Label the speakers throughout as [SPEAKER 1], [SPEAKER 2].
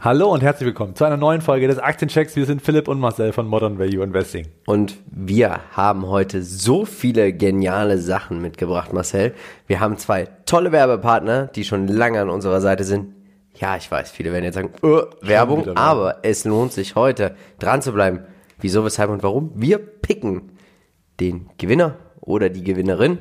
[SPEAKER 1] Hallo und herzlich willkommen zu einer neuen Folge des Aktienchecks. Wir sind Philipp und Marcel von Modern Value Investing.
[SPEAKER 2] Und wir haben heute so viele geniale Sachen mitgebracht, Marcel. Wir haben zwei tolle Werbepartner, die schon lange an unserer Seite sind. Ja, ich weiß, viele werden jetzt sagen, äh, Werbung, aber es lohnt sich heute dran zu bleiben. Wieso, weshalb und warum? Wir picken den Gewinner oder die Gewinnerin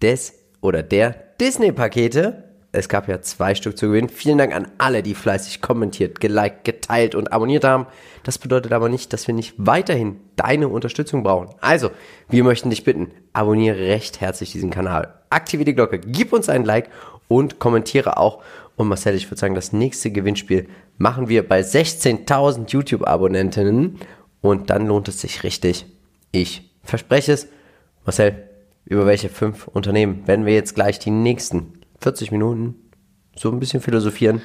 [SPEAKER 2] des oder der Disney-Pakete es gab ja zwei Stück zu gewinnen. Vielen Dank an alle, die fleißig kommentiert, geliked, geteilt und abonniert haben. Das bedeutet aber nicht, dass wir nicht weiterhin deine Unterstützung brauchen. Also, wir möchten dich bitten, abonniere recht herzlich diesen Kanal, aktiviere die Glocke, gib uns ein Like und kommentiere auch. Und Marcel, ich würde sagen, das nächste Gewinnspiel machen wir bei 16.000 YouTube-Abonnentinnen und dann lohnt es sich richtig. Ich verspreche es. Marcel, über welche fünf Unternehmen werden wir jetzt gleich die nächsten 40 Minuten so ein bisschen philosophieren.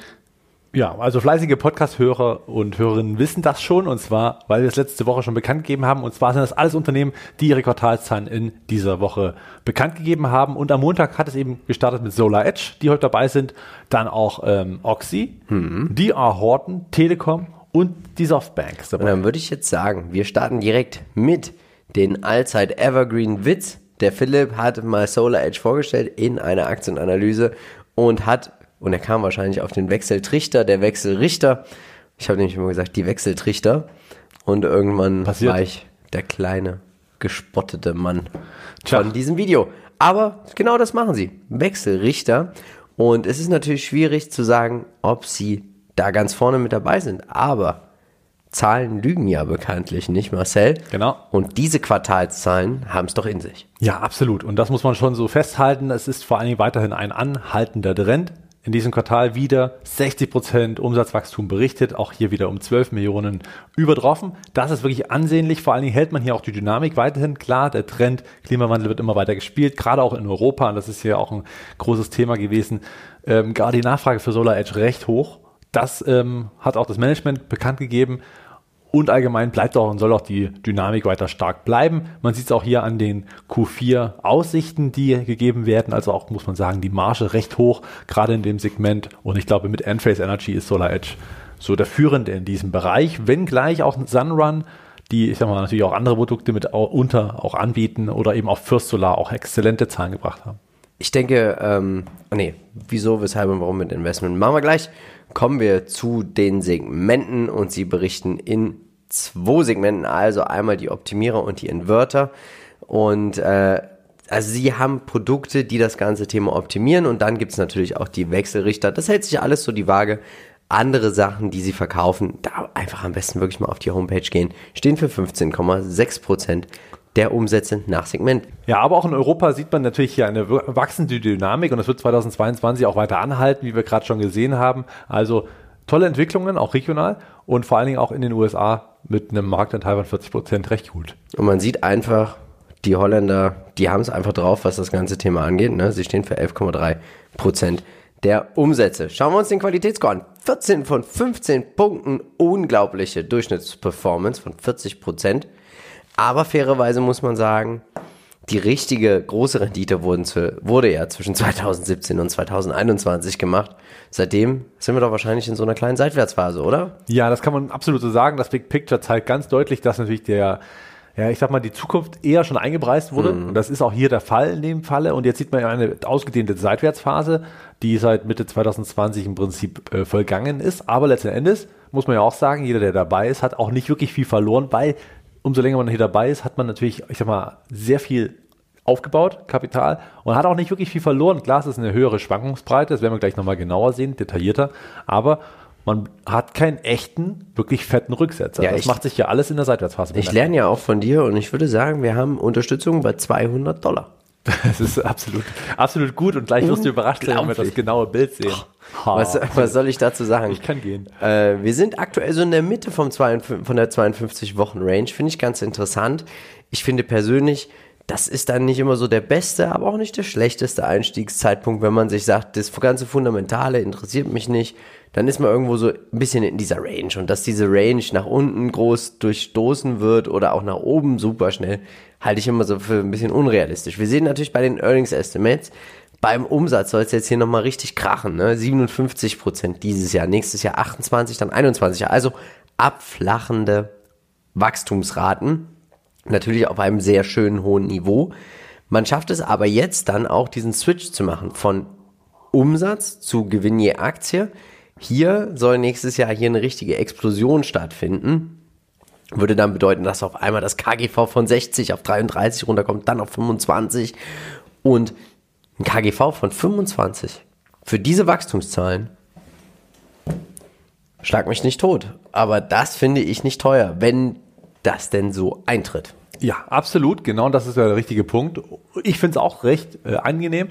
[SPEAKER 1] Ja, also fleißige Podcast-Hörer und Hörerinnen wissen das schon und zwar, weil wir es letzte Woche schon bekannt gegeben haben und zwar sind das alles Unternehmen, die ihre Quartalszahlen in dieser Woche bekannt gegeben haben und am Montag hat es eben gestartet mit Solar Edge, die heute dabei sind, dann auch ähm, Oxy, mhm. DR Horton, Telekom und die Softbank.
[SPEAKER 2] Und dann würde ich jetzt sagen, wir starten direkt mit den allzeit Evergreen Witz der Philipp hat mal Solar Edge vorgestellt in einer Aktienanalyse und hat, und er kam wahrscheinlich auf den Wechseltrichter, der Wechselrichter. Ich habe nämlich immer gesagt, die Wechseltrichter. Und irgendwann Passiert. war ich der kleine, gespottete Mann Tja. von diesem Video. Aber genau das machen sie. Wechselrichter. Und es ist natürlich schwierig zu sagen, ob sie da ganz vorne mit dabei sind. Aber Zahlen lügen ja bekanntlich nicht, Marcel.
[SPEAKER 1] Genau.
[SPEAKER 2] Und diese Quartalszahlen haben es doch in sich.
[SPEAKER 1] Ja, absolut. Und das muss man schon so festhalten. Es ist vor allen Dingen weiterhin ein anhaltender Trend. In diesem Quartal wieder 60 Prozent Umsatzwachstum berichtet, auch hier wieder um 12 Millionen übertroffen. Das ist wirklich ansehnlich. Vor allen Dingen hält man hier auch die Dynamik weiterhin. Klar, der Trend Klimawandel wird immer weiter gespielt, gerade auch in Europa. Und das ist hier auch ein großes Thema gewesen. Ähm, gerade die Nachfrage für Solar Edge recht hoch. Das ähm, hat auch das Management bekannt gegeben. Und allgemein bleibt auch und soll auch die Dynamik weiter stark bleiben. Man sieht es auch hier an den Q4-Aussichten, die gegeben werden. Also auch, muss man sagen, die Marge recht hoch, gerade in dem Segment. Und ich glaube, mit Enphase Energy ist Solar Edge so der Führende in diesem Bereich. Wenngleich auch Sunrun, die, ich sag mal, natürlich auch andere Produkte mit unter auch anbieten oder eben auch First Solar auch exzellente Zahlen gebracht haben.
[SPEAKER 2] Ich denke, ähm, nee, wieso, weshalb und warum mit Investment? Machen wir gleich. Kommen wir zu den Segmenten und sie berichten in zwei Segmenten, also einmal die Optimierer und die Inverter. Und äh, also sie haben Produkte, die das ganze Thema optimieren und dann gibt es natürlich auch die Wechselrichter. Das hält sich alles so die Waage. Andere Sachen, die sie verkaufen, da einfach am besten wirklich mal auf die Homepage gehen, stehen für 15,6 Prozent der Umsätze nach Segment.
[SPEAKER 1] Ja, aber auch in Europa sieht man natürlich hier eine wachsende Dynamik und das wird 2022 auch weiter anhalten, wie wir gerade schon gesehen haben. Also tolle Entwicklungen, auch regional und vor allen Dingen auch in den USA mit einem Marktanteil von 40 Prozent recht gut.
[SPEAKER 2] Und man sieht einfach, die Holländer, die haben es einfach drauf, was das ganze Thema angeht. Ne? Sie stehen für 11,3 Prozent der Umsätze. Schauen wir uns den Qualitätsscore an. 14 von 15 Punkten, unglaubliche Durchschnittsperformance von 40 Prozent. Aber fairerweise muss man sagen, die richtige große Rendite zu, wurde ja zwischen 2017 und 2021 gemacht. Seitdem sind wir doch wahrscheinlich in so einer kleinen Seitwärtsphase, oder?
[SPEAKER 1] Ja, das kann man absolut so sagen. Das Big Picture zeigt ganz deutlich, dass natürlich der ja, ich sag mal, die Zukunft eher schon eingepreist wurde. Mhm. Und das ist auch hier der Fall in dem Falle. Und jetzt sieht man ja eine ausgedehnte Seitwärtsphase, die seit Mitte 2020 im Prinzip äh, vollgangen ist. Aber letzten Endes muss man ja auch sagen, jeder, der dabei ist, hat auch nicht wirklich viel verloren, weil umso länger man hier dabei ist, hat man natürlich, ich sag mal, sehr viel aufgebaut, Kapital, und hat auch nicht wirklich viel verloren. Klar, es ist eine höhere Schwankungsbreite, das werden wir gleich nochmal genauer sehen, detaillierter, aber man hat keinen echten, wirklich fetten Rücksetzer. Ja, das ich, macht sich ja alles in der Seitwärtsphase.
[SPEAKER 2] Ich lerne ja auch von dir und ich würde sagen, wir haben Unterstützung bei 200 Dollar.
[SPEAKER 1] Das ist absolut, absolut gut und gleich wirst du überrascht sein, wenn wir das genaue Bild sehen.
[SPEAKER 2] Was, was, soll ich dazu sagen?
[SPEAKER 1] Ich kann gehen.
[SPEAKER 2] Äh, wir sind aktuell so in der Mitte vom 52, von der 52-Wochen-Range. Finde ich ganz interessant. Ich finde persönlich, das ist dann nicht immer so der beste, aber auch nicht der schlechteste Einstiegszeitpunkt, wenn man sich sagt, das ganze Fundamentale interessiert mich nicht. Dann ist man irgendwo so ein bisschen in dieser Range. Und dass diese Range nach unten groß durchstoßen wird oder auch nach oben super schnell, halte ich immer so für ein bisschen unrealistisch. Wir sehen natürlich bei den Earnings Estimates, beim Umsatz soll es jetzt hier nochmal richtig krachen. Ne? 57 Prozent dieses Jahr, nächstes Jahr 28, dann 21. Also abflachende Wachstumsraten. Natürlich auf einem sehr schönen hohen Niveau. Man schafft es aber jetzt dann auch diesen Switch zu machen von Umsatz zu Gewinn je Aktie. Hier soll nächstes Jahr hier eine richtige Explosion stattfinden. Würde dann bedeuten, dass auf einmal das KGV von 60 auf 33 runterkommt, dann auf 25 und ein KGV von 25 für diese Wachstumszahlen schlag mich nicht tot. Aber das finde ich nicht teuer, wenn das denn so eintritt.
[SPEAKER 1] Ja, absolut. Genau das ist ja der richtige Punkt. Ich finde es auch recht äh, angenehm.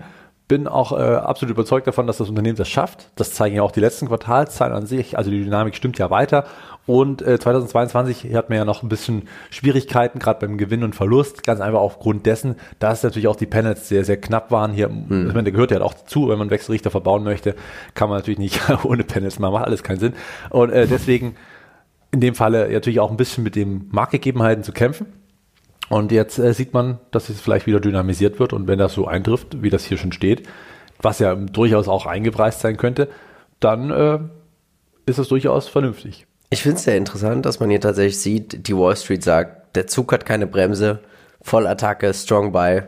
[SPEAKER 1] Bin auch äh, absolut überzeugt davon, dass das Unternehmen das schafft. Das zeigen ja auch die letzten Quartalszahlen an sich. Also die Dynamik stimmt ja weiter. Und äh, 2022 hat man ja noch ein bisschen Schwierigkeiten, gerade beim Gewinn und Verlust. Ganz einfach aufgrund dessen, dass natürlich auch die Panels sehr, sehr knapp waren. Hier, hm. ich meine, der gehört ja auch dazu, wenn man Wechselrichter verbauen möchte, kann man natürlich nicht ohne Panels machen, macht alles keinen Sinn. Und äh, deswegen in dem Falle natürlich auch ein bisschen mit den Marktgegebenheiten zu kämpfen. Und jetzt äh, sieht man, dass es vielleicht wieder dynamisiert wird und wenn das so eintrifft, wie das hier schon steht, was ja durchaus auch eingepreist sein könnte, dann äh, ist es durchaus vernünftig.
[SPEAKER 2] Ich finde es sehr interessant, dass man hier tatsächlich sieht, die Wall Street sagt, der Zug hat keine Bremse, Vollattacke, Strong Buy,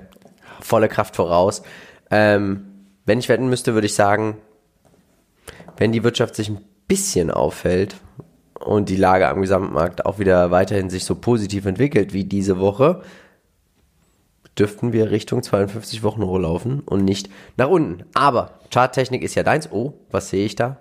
[SPEAKER 2] volle Kraft voraus. Ähm, wenn ich wetten müsste, würde ich sagen, wenn die Wirtschaft sich ein bisschen auffällt und die Lage am Gesamtmarkt auch wieder weiterhin sich so positiv entwickelt wie diese Woche, dürften wir Richtung 52 Wochen laufen und nicht nach unten. Aber Charttechnik ist ja deins. Oh, was sehe ich da?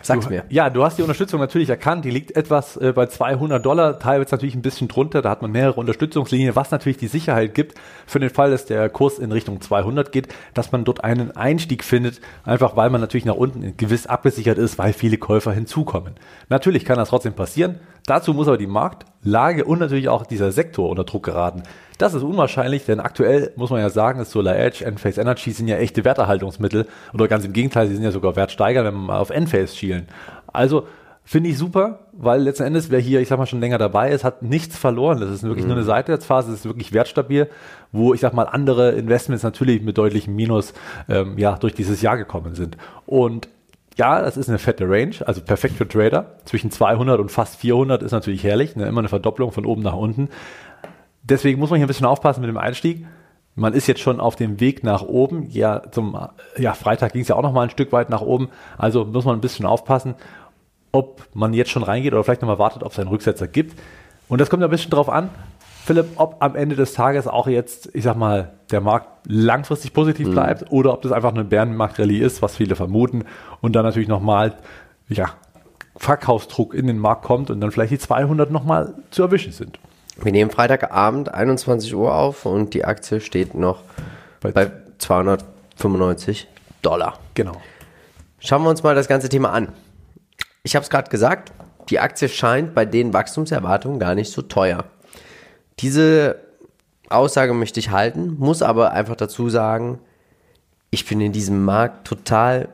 [SPEAKER 1] Sag's mir. Ja, du hast die Unterstützung natürlich erkannt. Die liegt etwas äh, bei 200 Dollar, teilweise natürlich ein bisschen drunter. Da hat man mehrere Unterstützungslinien, was natürlich die Sicherheit gibt für den Fall, dass der Kurs in Richtung 200 geht, dass man dort einen Einstieg findet, einfach weil man natürlich nach unten gewiss abgesichert ist, weil viele Käufer hinzukommen. Natürlich kann das trotzdem passieren. Dazu muss aber die Marktlage und natürlich auch dieser Sektor unter Druck geraten. Das ist unwahrscheinlich, denn aktuell muss man ja sagen, ist Solar Edge, Enphase Energy sind ja echte Werterhaltungsmittel oder ganz im Gegenteil, sie sind ja sogar Wertsteiger, wenn man mal auf Enphase schielen. Also finde ich super, weil letzten Endes, wer hier, ich sag mal, schon länger dabei ist, hat nichts verloren. Das ist wirklich mhm. nur eine Seitwärtsphase, das ist wirklich wertstabil, wo ich sag mal, andere Investments natürlich mit deutlichem Minus ähm, ja, durch dieses Jahr gekommen sind. Und ja, das ist eine fette Range, also perfekt für Trader. Zwischen 200 und fast 400 ist natürlich herrlich, ne? immer eine Verdopplung von oben nach unten. Deswegen muss man hier ein bisschen aufpassen mit dem Einstieg. Man ist jetzt schon auf dem Weg nach oben. Ja, zum ja, Freitag ging es ja auch noch mal ein Stück weit nach oben. Also muss man ein bisschen aufpassen, ob man jetzt schon reingeht oder vielleicht noch mal wartet, ob es einen Rücksetzer gibt. Und das kommt ein bisschen drauf an, Philipp, ob am Ende des Tages auch jetzt, ich sag mal, der Markt langfristig positiv mhm. bleibt oder ob das einfach eine Bärenmarkt-Rallye ist, was viele vermuten und dann natürlich nochmal, ja, Verkaufsdruck in den Markt kommt und dann vielleicht die 200 nochmal zu erwischen sind.
[SPEAKER 2] Wir nehmen Freitagabend 21 Uhr auf und die Aktie steht noch bei, bei 295 Dollar.
[SPEAKER 1] Genau.
[SPEAKER 2] Schauen wir uns mal das ganze Thema an. Ich habe es gerade gesagt, die Aktie scheint bei den Wachstumserwartungen gar nicht so teuer. Diese Aussage möchte ich halten, muss aber einfach dazu sagen, ich bin in diesem Markt total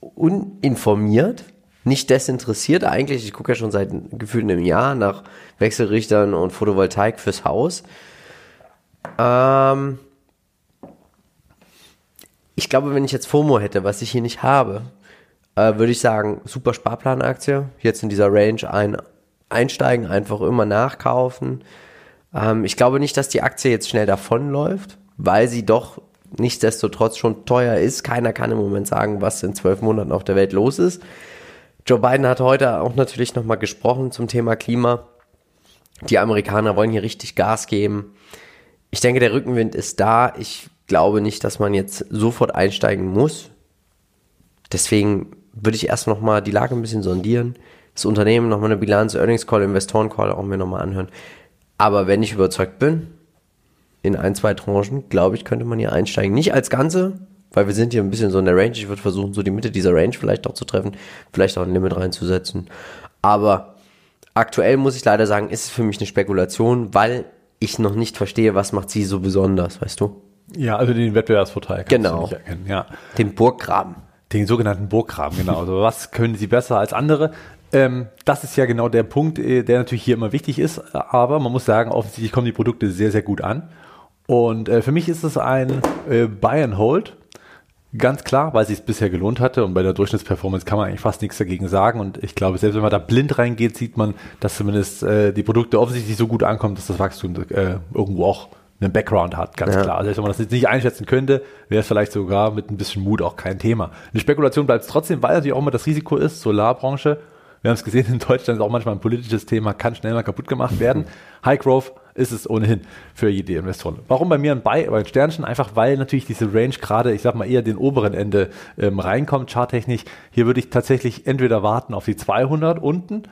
[SPEAKER 2] uninformiert, nicht desinteressiert eigentlich. Ich gucke ja schon seit gefühlt einem Jahr nach Wechselrichtern und Photovoltaik fürs Haus. Ähm ich glaube, wenn ich jetzt FOMO hätte, was ich hier nicht habe, äh, würde ich sagen, super Sparplanaktie. Jetzt in dieser Range ein, einsteigen, einfach immer nachkaufen. Ähm, ich glaube nicht, dass die Aktie jetzt schnell davonläuft, weil sie doch nichtsdestotrotz schon teuer ist. Keiner kann im Moment sagen, was in zwölf Monaten auf der Welt los ist. Joe Biden hat heute auch natürlich nochmal gesprochen zum Thema Klima. Die Amerikaner wollen hier richtig Gas geben. Ich denke, der Rückenwind ist da. Ich glaube nicht, dass man jetzt sofort einsteigen muss. Deswegen würde ich erst nochmal die Lage ein bisschen sondieren. Das Unternehmen nochmal eine Bilanz, Earnings Call, Investoren Call auch mir nochmal anhören. Aber wenn ich überzeugt bin, in ein, zwei Tranchen, glaube ich, könnte man hier einsteigen. Nicht als Ganze, weil wir sind hier ein bisschen so in der Range. Ich würde versuchen, so die Mitte dieser Range vielleicht auch zu treffen, vielleicht auch ein Limit reinzusetzen. Aber aktuell muss ich leider sagen, ist es für mich eine Spekulation, weil ich noch nicht verstehe, was macht sie so besonders, weißt du?
[SPEAKER 1] Ja, also den Wettbewerbsvorteil
[SPEAKER 2] kannst genau. du nicht
[SPEAKER 1] erkennen. Ja.
[SPEAKER 2] Den Burggraben.
[SPEAKER 1] Den sogenannten Burggraben, genau. Also was können sie besser als andere? Ähm, das ist ja genau der Punkt, äh, der natürlich hier immer wichtig ist. Aber man muss sagen, offensichtlich kommen die Produkte sehr, sehr gut an. Und äh, für mich ist es ein äh, Buy and Hold. Ganz klar, weil es sich bisher gelohnt hatte und bei der Durchschnittsperformance kann man eigentlich fast nichts dagegen sagen. Und ich glaube, selbst wenn man da blind reingeht, sieht man, dass zumindest äh, die Produkte offensichtlich so gut ankommen, dass das Wachstum äh, irgendwo auch einen Background hat, ganz ja. klar. Also wenn man das jetzt nicht einschätzen könnte, wäre es vielleicht sogar mit ein bisschen Mut auch kein Thema. Eine Spekulation bleibt es trotzdem, weil natürlich auch immer das Risiko ist, Solarbranche, wir haben es gesehen, in Deutschland ist auch manchmal ein politisches Thema, kann schnell mal kaputt gemacht werden. High Growth ist es ohnehin für jede Investoren. Warum bei mir ein Buy, bei Sternchen? Einfach weil natürlich diese Range gerade, ich sag mal, eher den oberen Ende ähm, reinkommt, charttechnisch. Hier würde ich tatsächlich entweder warten auf die 200 unten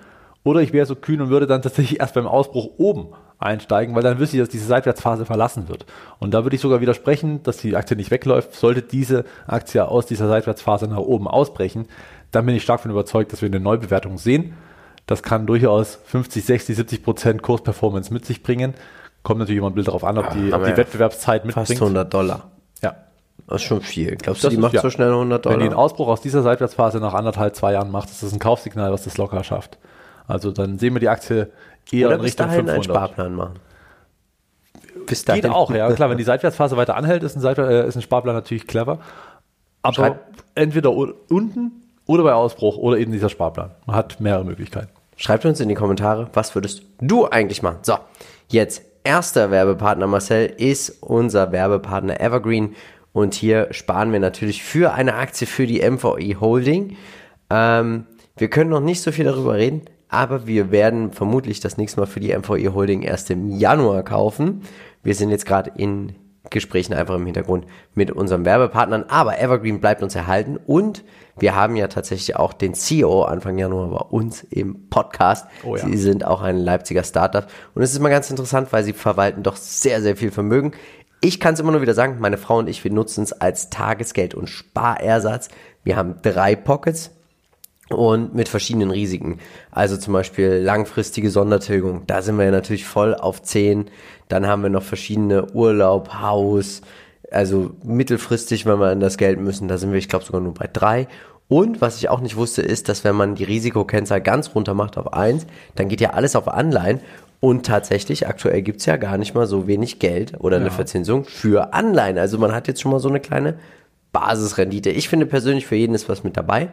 [SPEAKER 1] oder ich wäre so kühn und würde dann tatsächlich erst beim Ausbruch oben einsteigen, weil dann wüsste ich, dass diese Seitwärtsphase verlassen wird. Und da würde ich sogar widersprechen, dass die Aktie nicht wegläuft. Sollte diese Aktie aus dieser Seitwärtsphase nach oben ausbrechen, dann bin ich stark davon überzeugt, dass wir eine Neubewertung sehen. Das kann durchaus 50, 60, 70 Prozent Kursperformance mit sich bringen. Kommt natürlich immer ein Bild darauf an, ob die, ob die Wettbewerbszeit mitbringt.
[SPEAKER 2] Fast 100 Dollar.
[SPEAKER 1] Ja.
[SPEAKER 2] Das ist schon viel. Glaubst du, das die macht ja. so schnell 100 Dollar?
[SPEAKER 1] Wenn die einen Ausbruch aus dieser Seitwärtsphase nach anderthalb, zwei Jahren macht, ist das ein Kaufsignal, was das locker schafft. Also dann sehen wir die Aktie eher
[SPEAKER 2] Oder
[SPEAKER 1] in Richtung
[SPEAKER 2] dahin 500. einen Sparplan machen.
[SPEAKER 1] Bis dahin. Geht auch, ja. Klar, wenn die Seitwärtsphase weiter anhält, ist ein, Seitwär äh, ist ein Sparplan natürlich clever. Aber Schreib entweder unten oder bei Ausbruch oder eben dieser Sparplan. Man hat mehrere Möglichkeiten.
[SPEAKER 2] Schreibt uns in die Kommentare, was würdest du eigentlich machen? So, jetzt erster Werbepartner Marcel ist unser Werbepartner Evergreen und hier sparen wir natürlich für eine Aktie für die MVE Holding. Ähm, wir können noch nicht so viel darüber reden, aber wir werden vermutlich das nächste Mal für die MVE Holding erst im Januar kaufen. Wir sind jetzt gerade in Gesprächen einfach im Hintergrund mit unseren Werbepartnern. Aber Evergreen bleibt uns erhalten und wir haben ja tatsächlich auch den CEO Anfang Januar bei uns im Podcast. Oh ja. Sie sind auch ein Leipziger Startup und es ist immer ganz interessant, weil sie verwalten doch sehr, sehr viel Vermögen. Ich kann es immer nur wieder sagen, meine Frau und ich, wir nutzen es als Tagesgeld und Sparersatz. Wir haben drei Pockets, und mit verschiedenen Risiken. Also zum Beispiel langfristige Sondertilgung, da sind wir ja natürlich voll auf 10. Dann haben wir noch verschiedene Urlaub, Haus, also mittelfristig, wenn wir an das Geld müssen, da sind wir, ich glaube, sogar nur bei 3. Und was ich auch nicht wusste, ist, dass wenn man die Risikokennzahl ganz runter macht auf 1, dann geht ja alles auf Anleihen. Und tatsächlich, aktuell gibt's ja gar nicht mal so wenig Geld oder eine Verzinsung für Anleihen. Also man hat jetzt schon mal so eine kleine Basisrendite. Ich finde persönlich, für jeden ist was mit dabei.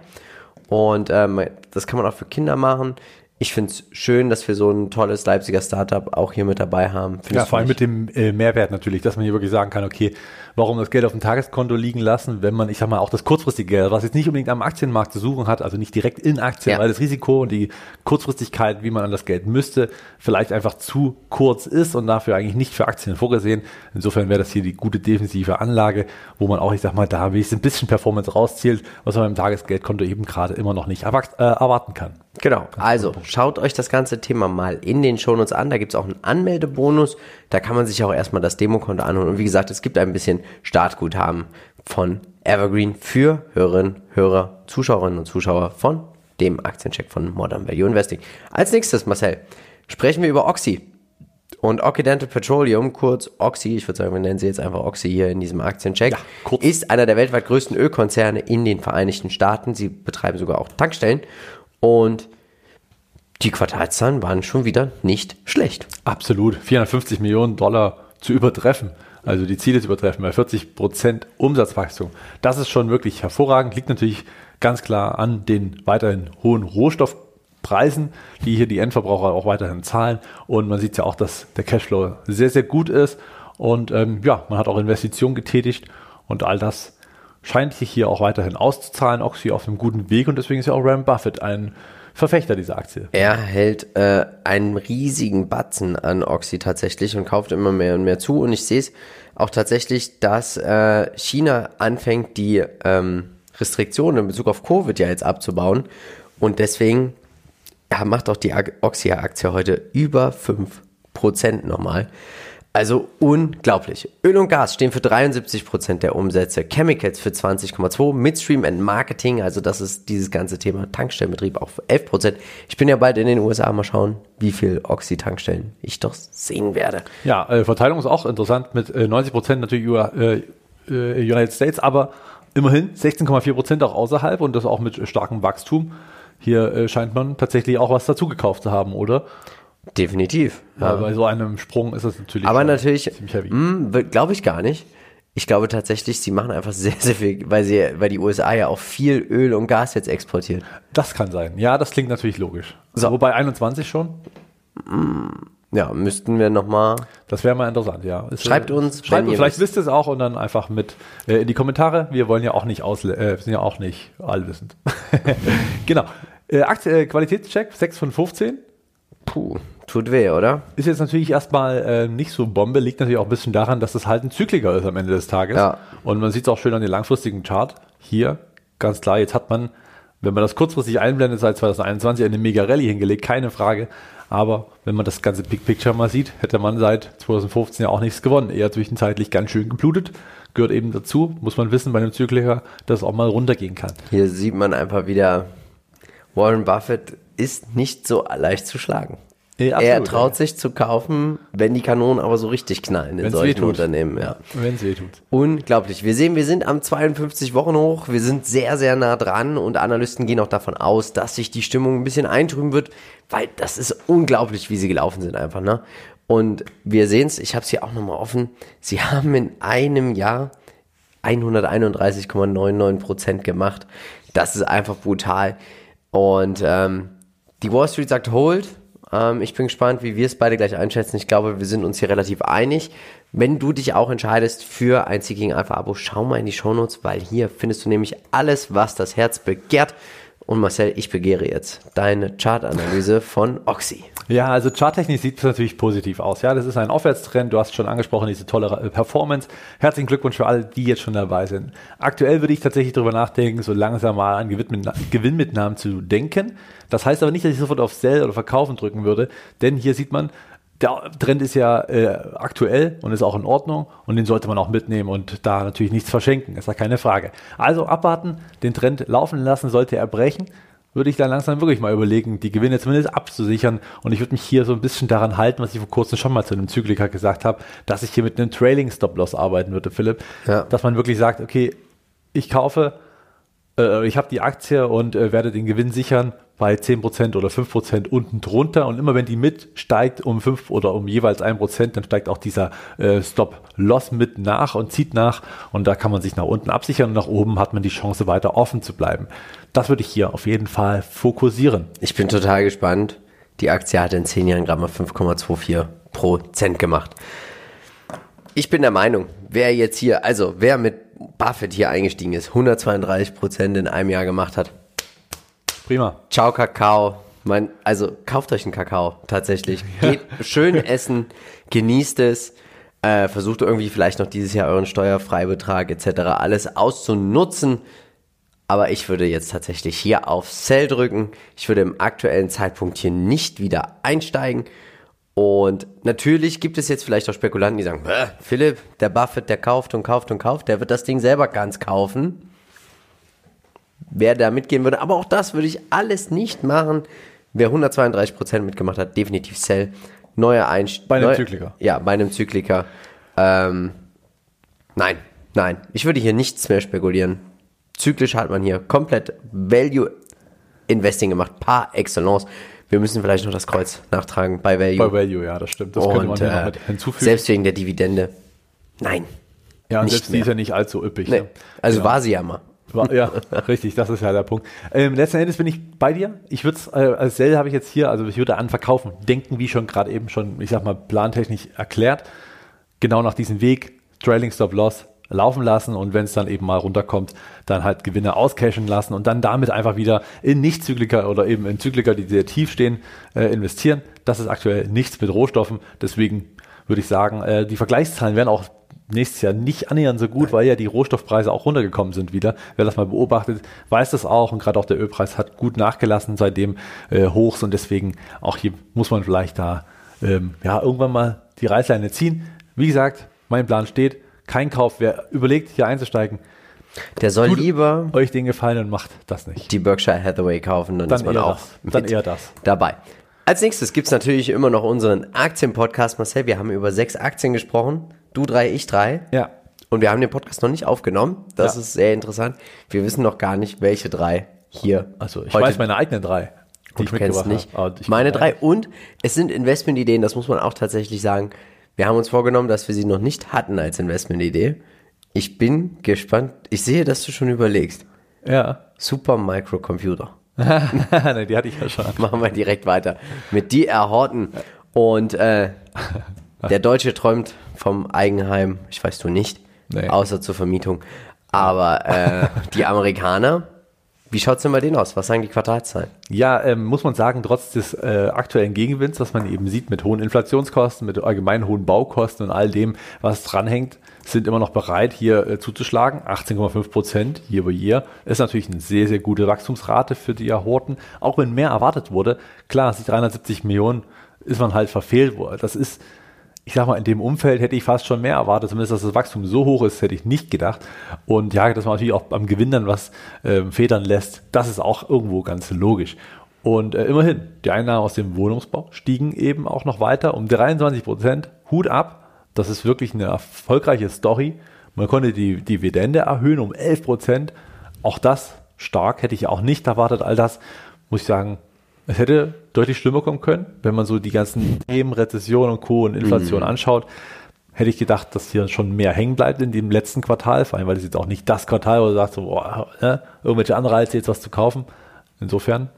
[SPEAKER 2] Und ähm, das kann man auch für Kinder machen. Ich finde es schön, dass wir so ein tolles Leipziger Startup auch hier mit dabei haben.
[SPEAKER 1] Ja, vor allem mit dem äh, Mehrwert natürlich, dass man hier wirklich sagen kann, okay, warum das Geld auf dem Tageskonto liegen lassen, wenn man, ich sag mal, auch das kurzfristige Geld, was jetzt nicht unbedingt am Aktienmarkt zu suchen hat, also nicht direkt in Aktien, ja. weil das Risiko und die Kurzfristigkeit, wie man an das Geld müsste, vielleicht einfach zu kurz ist und dafür eigentlich nicht für Aktien vorgesehen. Insofern wäre das hier die gute defensive Anlage, wo man auch, ich sag mal, da wenigstens ein bisschen Performance rauszielt, was man beim Tagesgeldkonto eben gerade immer noch nicht äh, erwarten kann.
[SPEAKER 2] Genau, also schaut euch das ganze Thema mal in den Shownotes an. Da gibt es auch einen Anmeldebonus. Da kann man sich auch erstmal das Demokonto anholen. Und wie gesagt, es gibt ein bisschen Startguthaben von Evergreen für Hörerinnen, Hörer, Zuschauerinnen und Zuschauer von dem Aktiencheck von Modern Value Investing. Als nächstes, Marcel, sprechen wir über Oxy. Und Occidental Petroleum, kurz Oxy, ich würde sagen, wir nennen sie jetzt einfach Oxy hier in diesem Aktiencheck, ja, ist einer der weltweit größten Ölkonzerne in den Vereinigten Staaten. Sie betreiben sogar auch Tankstellen. Und die Quartalszahlen waren schon wieder nicht schlecht.
[SPEAKER 1] Absolut. 450 Millionen Dollar zu übertreffen. Also die Ziele zu übertreffen bei 40 Prozent Umsatzwachstum. Das ist schon wirklich hervorragend. Liegt natürlich ganz klar an den weiterhin hohen Rohstoffpreisen, die hier die Endverbraucher auch weiterhin zahlen. Und man sieht ja auch, dass der Cashflow sehr, sehr gut ist. Und ähm, ja, man hat auch Investitionen getätigt und all das scheint sich hier auch weiterhin auszuzahlen. Oxy auf einem guten Weg und deswegen ist ja auch Ram Buffett ein Verfechter dieser Aktie.
[SPEAKER 2] Er hält äh, einen riesigen Batzen an Oxy tatsächlich und kauft immer mehr und mehr zu. Und ich sehe es auch tatsächlich, dass äh, China anfängt, die ähm, Restriktionen in Bezug auf Covid ja jetzt abzubauen. Und deswegen ja, macht auch die Oxy-Aktie heute über 5% nochmal. Also unglaublich. Öl und Gas stehen für 73 Prozent der Umsätze, Chemicals für 20,2%, Midstream and Marketing, also das ist dieses ganze Thema Tankstellenbetrieb auch für 11%. Prozent. Ich bin ja bald in den USA, mal schauen, wie viel Oxy-Tankstellen ich doch sehen werde.
[SPEAKER 1] Ja, äh, Verteilung ist auch interessant mit äh, 90 Prozent natürlich über äh, äh, United States, aber immerhin 16,4 Prozent auch außerhalb und das auch mit starkem Wachstum. Hier äh, scheint man tatsächlich auch was dazugekauft zu haben, oder?
[SPEAKER 2] Definitiv.
[SPEAKER 1] Ja. bei so einem Sprung ist das natürlich
[SPEAKER 2] Aber natürlich, hm, glaube ich gar nicht. Ich glaube tatsächlich, sie machen einfach sehr, sehr viel, weil sie, weil die USA ja auch viel Öl und Gas jetzt exportieren.
[SPEAKER 1] Das kann sein. Ja, das klingt natürlich logisch.
[SPEAKER 2] So.
[SPEAKER 1] Wobei 21 schon.
[SPEAKER 2] Ja, müssten wir nochmal.
[SPEAKER 1] Das wäre mal interessant, ja. Ist,
[SPEAKER 2] Schreibt
[SPEAKER 1] äh,
[SPEAKER 2] uns,
[SPEAKER 1] schreibt uns, vielleicht
[SPEAKER 2] wisst.
[SPEAKER 1] ihr es auch und dann einfach mit äh, in die Kommentare. Wir wollen ja auch nicht ausle äh, sind ja auch nicht allwissend. genau. Äh, äh, Qualitätscheck 6 von 15.
[SPEAKER 2] Puh, tut weh, oder?
[SPEAKER 1] Ist jetzt natürlich erstmal äh, nicht so Bombe, liegt natürlich auch ein bisschen daran, dass es halt ein Zykliker ist am Ende des Tages.
[SPEAKER 2] Ja.
[SPEAKER 1] Und man sieht es auch schön an den langfristigen Chart. Hier, ganz klar, jetzt hat man, wenn man das kurzfristig einblendet, seit 2021 eine mega Rallye hingelegt, keine Frage. Aber wenn man das ganze Big Picture mal sieht, hätte man seit 2015 ja auch nichts gewonnen. Eher zwischenzeitlich ganz schön geblutet. Gehört eben dazu, muss man wissen bei einem Zykliker, dass es auch mal runtergehen kann.
[SPEAKER 2] Hier sieht man einfach wieder, Warren Buffett ist nicht so leicht zu schlagen.
[SPEAKER 1] Ja,
[SPEAKER 2] er
[SPEAKER 1] absolut,
[SPEAKER 2] traut
[SPEAKER 1] ja.
[SPEAKER 2] sich zu kaufen, wenn die Kanonen aber so richtig knallen in
[SPEAKER 1] Wenn's
[SPEAKER 2] solchen
[SPEAKER 1] wehtut.
[SPEAKER 2] Unternehmen. Ja.
[SPEAKER 1] Wenn es weh tut.
[SPEAKER 2] Unglaublich. Wir sehen, wir sind am 52 Wochen hoch. Wir sind sehr, sehr nah dran und Analysten gehen auch davon aus, dass sich die Stimmung ein bisschen eintrüben wird, weil das ist unglaublich, wie sie gelaufen sind einfach. Ne? Und wir sehen es, ich habe es hier auch nochmal offen, sie haben in einem Jahr 131,99 Prozent gemacht. Das ist einfach brutal. Und ähm, die Wall Street sagt Hold. Ähm, ich bin gespannt, wie wir es beide gleich einschätzen. Ich glaube, wir sind uns hier relativ einig. Wenn du dich auch entscheidest für ein Seeking Alpha Abo, schau mal in die Shownotes, weil hier findest du nämlich alles, was das Herz begehrt. Und Marcel, ich begehre jetzt deine Chartanalyse von Oxy.
[SPEAKER 1] Ja, also charttechnisch sieht es natürlich positiv aus. Ja, das ist ein Aufwärtstrend. Du hast schon angesprochen, diese tolle äh, Performance. Herzlichen Glückwunsch für alle, die jetzt schon dabei sind. Aktuell würde ich tatsächlich darüber nachdenken, so langsam mal an Gewinnmitna- Gewinnmitnahmen zu denken. Das heißt aber nicht, dass ich sofort auf Sell oder Verkaufen drücken würde, denn hier sieht man, der Trend ist ja äh, aktuell und ist auch in Ordnung und den sollte man auch mitnehmen und da natürlich nichts verschenken, ist da keine Frage. Also abwarten, den Trend laufen lassen, sollte er brechen, würde ich dann langsam wirklich mal überlegen, die Gewinne zumindest abzusichern und ich würde mich hier so ein bisschen daran halten, was ich vor kurzem schon mal zu einem Zykliker gesagt habe, dass ich hier mit einem Trailing Stop-Loss arbeiten würde, Philipp,
[SPEAKER 2] Ja.
[SPEAKER 1] dass man wirklich sagt, okay, ich kaufe äh, ich habe die Aktie und äh, werde den Gewinn sichern bei 10% oder 5% unten drunter und immer wenn die mit steigt um 5 oder um jeweils 1%, dann steigt auch dieser äh, Stop-Loss mit nach und zieht nach und da kann man sich nach unten absichern und nach oben hat man die Chance weiter offen zu bleiben. Das würde ich hier auf jeden Fall fokussieren.
[SPEAKER 2] Ich bin total gespannt. Die Aktie hat in 10 Jahren gerade mal 5,24 Prozent gemacht. Ich bin der Meinung, wer jetzt hier, also wer mit Buffett hier eingestiegen ist, 132 Prozent in einem Jahr gemacht hat,
[SPEAKER 1] Prima.
[SPEAKER 2] Ciao Kakao. Mein, also kauft euch einen Kakao tatsächlich. Geht schön essen, genießt es, äh, versucht irgendwie vielleicht noch dieses Jahr euren Steuerfreibetrag etc. alles auszunutzen. Aber ich würde jetzt tatsächlich hier auf Sell drücken. Ich würde im aktuellen Zeitpunkt hier nicht wieder einsteigen. Und natürlich gibt es jetzt vielleicht auch Spekulanten, die sagen, "Hä, Philipp, der Buffett, der kauft und kauft und kauft, der wird das Ding selber ganz kaufen wer da mitgehen würde. Aber auch das würde ich alles nicht machen. Wer 132% mitgemacht hat, definitiv Sell. Neuer Einstieg.
[SPEAKER 1] Bei einem Zykliker.
[SPEAKER 2] Ja, bei einem Zykliker. Ähm, nein, nein. Ich würde hier nichts mehr spekulieren. Zyklisch hat man hier komplett Value Investing gemacht, par excellence. Wir müssen vielleicht noch das Kreuz nachtragen bei Value.
[SPEAKER 1] Bei Value, ja, das stimmt. Das könnte man
[SPEAKER 2] Und
[SPEAKER 1] hier noch
[SPEAKER 2] äh,
[SPEAKER 1] hinzufügen.
[SPEAKER 2] selbst wegen der Dividende. Nein.
[SPEAKER 1] ja, selbst die
[SPEAKER 2] mehr.
[SPEAKER 1] ist ja nicht allzu üppig.
[SPEAKER 2] Nee.
[SPEAKER 1] ne?
[SPEAKER 2] Also war sie ja mal.
[SPEAKER 1] War, ja, richtig, das ist ja der Punkt. Ähm, letzten Endes bin ich bei dir. Ich würde es, äh, als Sell habe ich jetzt hier, also ich würde an Verkaufen denken, wie schon gerade eben schon, ich sag mal, plantechnisch erklärt. Genau nach diesem Weg, Trailing Stop Loss laufen lassen und wenn es dann eben mal runterkommt, dann halt Gewinne auscashen lassen und dann damit einfach wieder in Nicht-Zykliker oder eben in Zykliker, die sehr tief stehen, äh, investieren. Das ist aktuell nichts mit Rohstoffen. Deswegen würde ich sagen, äh, die Vergleichszahlen werden auch nächstes Jahr nicht annähernd so gut, weil ja die Rohstoffpreise auch runtergekommen sind wieder. Wer das mal beobachtet, weiß das auch und gerade auch der Ölpreis hat gut nachgelassen seitdem äh, hochs und deswegen auch hier muss man vielleicht da ähm, ja irgendwann mal die Reißleine ziehen. Wie gesagt, mein Plan steht, kein Kauf. Wer überlegt, hier einzusteigen,
[SPEAKER 2] Der soll
[SPEAKER 1] Tut-
[SPEAKER 2] lieber
[SPEAKER 1] euch den Gefallen und macht das nicht.
[SPEAKER 2] die Berkshire Hathaway kaufen, dann,
[SPEAKER 1] Dann
[SPEAKER 2] ist man
[SPEAKER 1] eher
[SPEAKER 2] auch
[SPEAKER 1] das. Dann eher das.
[SPEAKER 2] dabei. Als nächstes gibt's natürlich immer noch unseren Aktien-Podcast. Marcel, wir haben über sechs Aktien gesprochen. Du drei, ich drei.
[SPEAKER 1] Ja.
[SPEAKER 2] Und wir haben den Podcast noch nicht aufgenommen. Das
[SPEAKER 1] Ja.
[SPEAKER 2] ist sehr interessant. Wir wissen noch gar nicht, welche drei hier.
[SPEAKER 1] Also ich weiß meine eigenen drei, die
[SPEAKER 2] Gut,
[SPEAKER 1] ich
[SPEAKER 2] kennst nicht.
[SPEAKER 1] ich
[SPEAKER 2] Meine drei. Und es sind Investmentideen, das muss man auch tatsächlich sagen. Wir haben uns vorgenommen, dass wir sie noch nicht hatten als Investmentidee. Ich bin gespannt. Ich sehe, dass du schon überlegst.
[SPEAKER 1] Ja.
[SPEAKER 2] Super Microcomputer.
[SPEAKER 1] nee, die hatte ich ja schon.
[SPEAKER 2] Machen wir direkt weiter. Mit DR Horten. Und äh, der Deutsche träumt vom Eigenheim. Ich weiß du nicht.
[SPEAKER 1] Nee.
[SPEAKER 2] Außer zur Vermietung. Aber äh, die Amerikaner, wie schaut's denn bei denen aus? Was sagen die Quartalszahlen?
[SPEAKER 1] Ja, ähm, muss man sagen, trotz des äh, aktuellen Gegenwinds, was man eben sieht mit hohen Inflationskosten, mit allgemein hohen Baukosten und all dem, was dranhängt, sind immer noch bereit, hier äh, zuzuschlagen. 18,5 Prozent year over year ist natürlich eine sehr, sehr gute Wachstumsrate für die Horten, auch wenn mehr erwartet wurde. Klar, die 370 Millionen ist man halt verfehlt worden. Das ist, ich sag mal, in dem Umfeld hätte ich fast schon mehr erwartet, zumindest dass das Wachstum so hoch ist, hätte ich nicht gedacht. Und ja, dass man natürlich auch beim Gewinn dann was ähm, federn lässt, das ist auch irgendwo ganz logisch. Und äh, immerhin, die Einnahmen aus dem Wohnungsbau stiegen eben auch noch weiter um 23 Prozent. Hut ab, das ist wirklich eine erfolgreiche Story. Man konnte die Dividende erhöhen um 11 Prozent. Auch das stark, hätte ich auch nicht erwartet. All das, muss ich sagen, es hätte deutlich schlimmer kommen können, wenn man so die ganzen Themen Rezession und Co. und Inflation
[SPEAKER 2] Mhm.
[SPEAKER 1] anschaut. Hätte ich gedacht, dass hier schon mehr hängen bleibt in dem letzten Quartal, vor allem, weil es jetzt auch nicht das Quartal, wo du sagst, so, boah, ne, irgendwelche Anreize jetzt was zu kaufen. Insofern,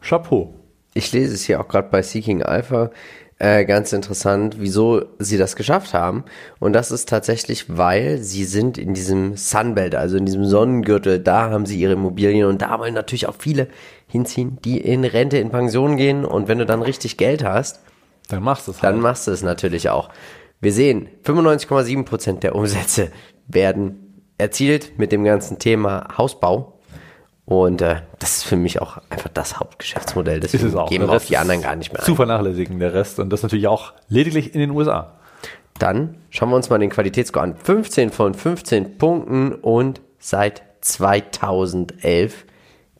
[SPEAKER 1] Chapeau.
[SPEAKER 2] Ich lese es hier auch gerade bei Seeking Alpha. Äh, ganz interessant, wieso sie das geschafft haben. Und das ist tatsächlich, weil sie sind in diesem Sunbelt, also in diesem Sonnengürtel, da haben sie ihre Immobilien und da wollen natürlich auch viele hinziehen, die in Rente, in Pension gehen. Und wenn du dann richtig Geld hast,
[SPEAKER 1] Dann machst du es
[SPEAKER 2] dann
[SPEAKER 1] halt.
[SPEAKER 2] machst du es natürlich auch. Wir sehen, 95,7% der Umsätze werden erzielt mit dem ganzen Thema Hausbau. Und äh, das ist für mich auch einfach das Hauptgeschäftsmodell.
[SPEAKER 1] Ist
[SPEAKER 2] Deswegen
[SPEAKER 1] es auch.
[SPEAKER 2] gehen
[SPEAKER 1] Der
[SPEAKER 2] wir auf die anderen gar nicht mehr
[SPEAKER 1] Zu
[SPEAKER 2] ein.
[SPEAKER 1] vernachlässigen, der Rest. Und das natürlich auch lediglich in den USA.
[SPEAKER 2] Dann schauen wir uns mal den Qualitätsscore an. 15 von 15 Punkten und seit 2011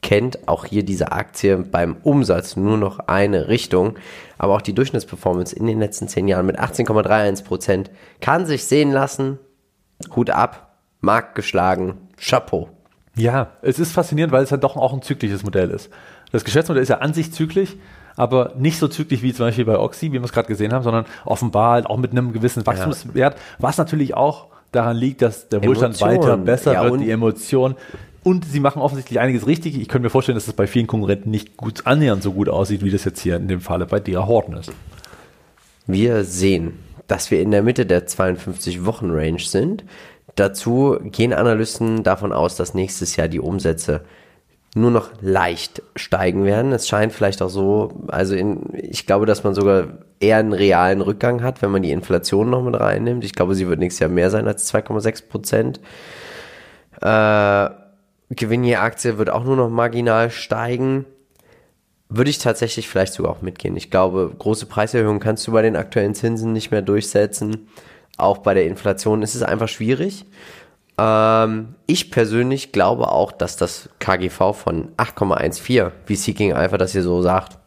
[SPEAKER 2] kennt auch hier diese Aktie beim Umsatz nur noch eine Richtung. Aber auch die Durchschnittsperformance in den letzten 10 Jahren mit 18,31% kann sich sehen lassen. Hut ab, Markt geschlagen, Chapeau.
[SPEAKER 1] Ja, es ist faszinierend, weil es halt doch auch ein zyklisches Modell ist. Das Geschäftsmodell ist ja an sich zyklisch, aber nicht so zyklisch wie zum Beispiel bei Oxy, wie wir es gerade gesehen haben, sondern offenbar halt auch mit einem gewissen Wachstumswert, was natürlich auch daran liegt, dass der Wohlstand weiter besser
[SPEAKER 2] Ja,
[SPEAKER 1] wird, die Emotion. Und sie machen offensichtlich einiges richtig. Ich könnte mir vorstellen, dass das bei vielen Konkurrenten nicht gut annähernd so gut aussieht, wie das jetzt hier in dem Falle bei DR Horton ist.
[SPEAKER 2] Wir sehen, dass wir in der Mitte der 52-Wochen-Range sind. Dazu gehen Analysten davon aus, dass nächstes Jahr die Umsätze nur noch leicht steigen werden. Es scheint vielleicht auch so, also in, ich glaube, dass man sogar eher einen realen Rückgang hat, wenn man die Inflation noch mit reinnimmt. Ich glaube, sie wird nächstes Jahr mehr sein als 2,6 Prozent. Äh, Gewinn je Aktie wird auch nur noch marginal steigen. Würde ich tatsächlich vielleicht sogar auch mitgehen. Ich glaube, große Preiserhöhungen kannst du bei den aktuellen Zinsen nicht mehr durchsetzen. Auch bei der Inflation ist es einfach schwierig. Ähm, ich persönlich glaube auch, dass das KGV von 8,14, wie Seeking Alpha das hier so sagt,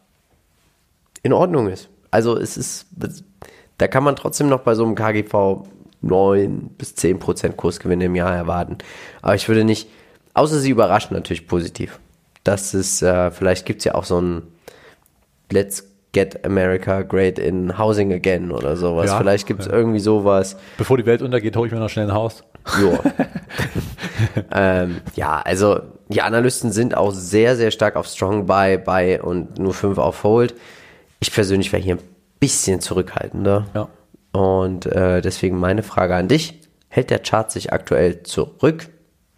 [SPEAKER 2] in Ordnung ist. Also es ist, da kann man trotzdem noch bei so einem KGV 9 bis 10 Prozent Kursgewinne im Jahr erwarten. Aber ich würde nicht, außer sie überraschen natürlich positiv. Das ist, äh, vielleicht gibt's ja auch so ein Let's Get America Great in Housing Again oder sowas.
[SPEAKER 1] Ja,
[SPEAKER 2] vielleicht gibt's
[SPEAKER 1] ja.
[SPEAKER 2] irgendwie sowas.
[SPEAKER 1] Bevor die Welt untergeht, hole ich mir noch schnell ein Haus.
[SPEAKER 2] Jo. ähm, ja, also die Analysten sind auch sehr, sehr stark auf Strong Buy, Buy und nur 5 auf Hold. Ich persönlich wäre hier ein bisschen zurückhaltender.
[SPEAKER 1] Ja.
[SPEAKER 2] Und äh, deswegen meine Frage an dich. Hält der Chart sich aktuell zurück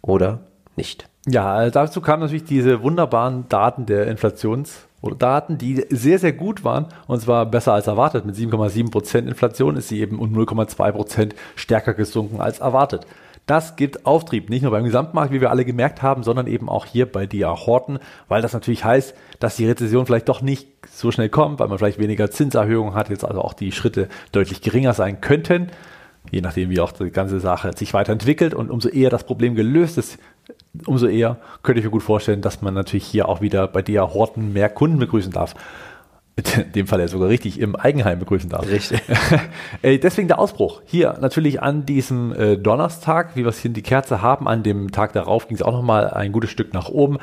[SPEAKER 2] oder nicht?
[SPEAKER 1] Ja, äh, dazu kamen natürlich diese wunderbaren Daten der Inflations- oder Daten, die sehr, sehr gut waren und zwar besser als erwartet. Mit 7,7 Prozent Inflation ist sie eben um 0,2 Prozent stärker gesunken als erwartet. Das gibt Auftrieb, nicht nur beim Gesamtmarkt, wie wir alle gemerkt haben, sondern eben auch hier bei DR Horten, weil das natürlich heißt, dass die Rezession vielleicht doch nicht so schnell kommt, weil man vielleicht weniger Zinserhöhungen hat, jetzt also auch die Schritte deutlich geringer sein könnten je nachdem, wie auch die ganze Sache sich weiterentwickelt und umso eher das Problem gelöst ist, umso eher könnte ich mir gut vorstellen, dass man natürlich hier auch wieder bei DR Horten mehr Kunden begrüßen darf. In dem Fall ja sogar richtig im Eigenheim begrüßen darf.
[SPEAKER 2] Richtig.
[SPEAKER 1] Deswegen der Ausbruch. Hier natürlich an diesem äh, Donnerstag, wie wir es hier in die Kerze haben, an dem Tag darauf ging es auch nochmal ein gutes Stück nach oben.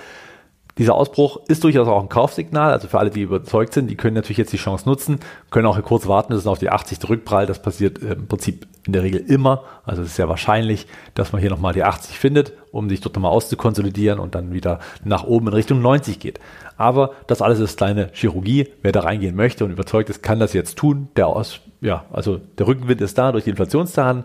[SPEAKER 1] Dieser Ausbruch ist durchaus auch ein Kaufsignal. Also für alle, die überzeugt sind, die können natürlich jetzt die Chance nutzen, können auch kurz warten, bis es auf die 80 zurückprallt. Das passiert äh, im Prinzip in der Regel immer. Also es ist sehr wahrscheinlich, dass man hier nochmal die 80 findet, um sich dort nochmal auszukonsolidieren und dann wieder nach oben in Richtung 90 geht. Aber das alles ist kleine Chirurgie. Wer da reingehen möchte und überzeugt ist, kann das jetzt tun. Der aus, ja, also der Rückenwind ist da durch die Inflationszahlen.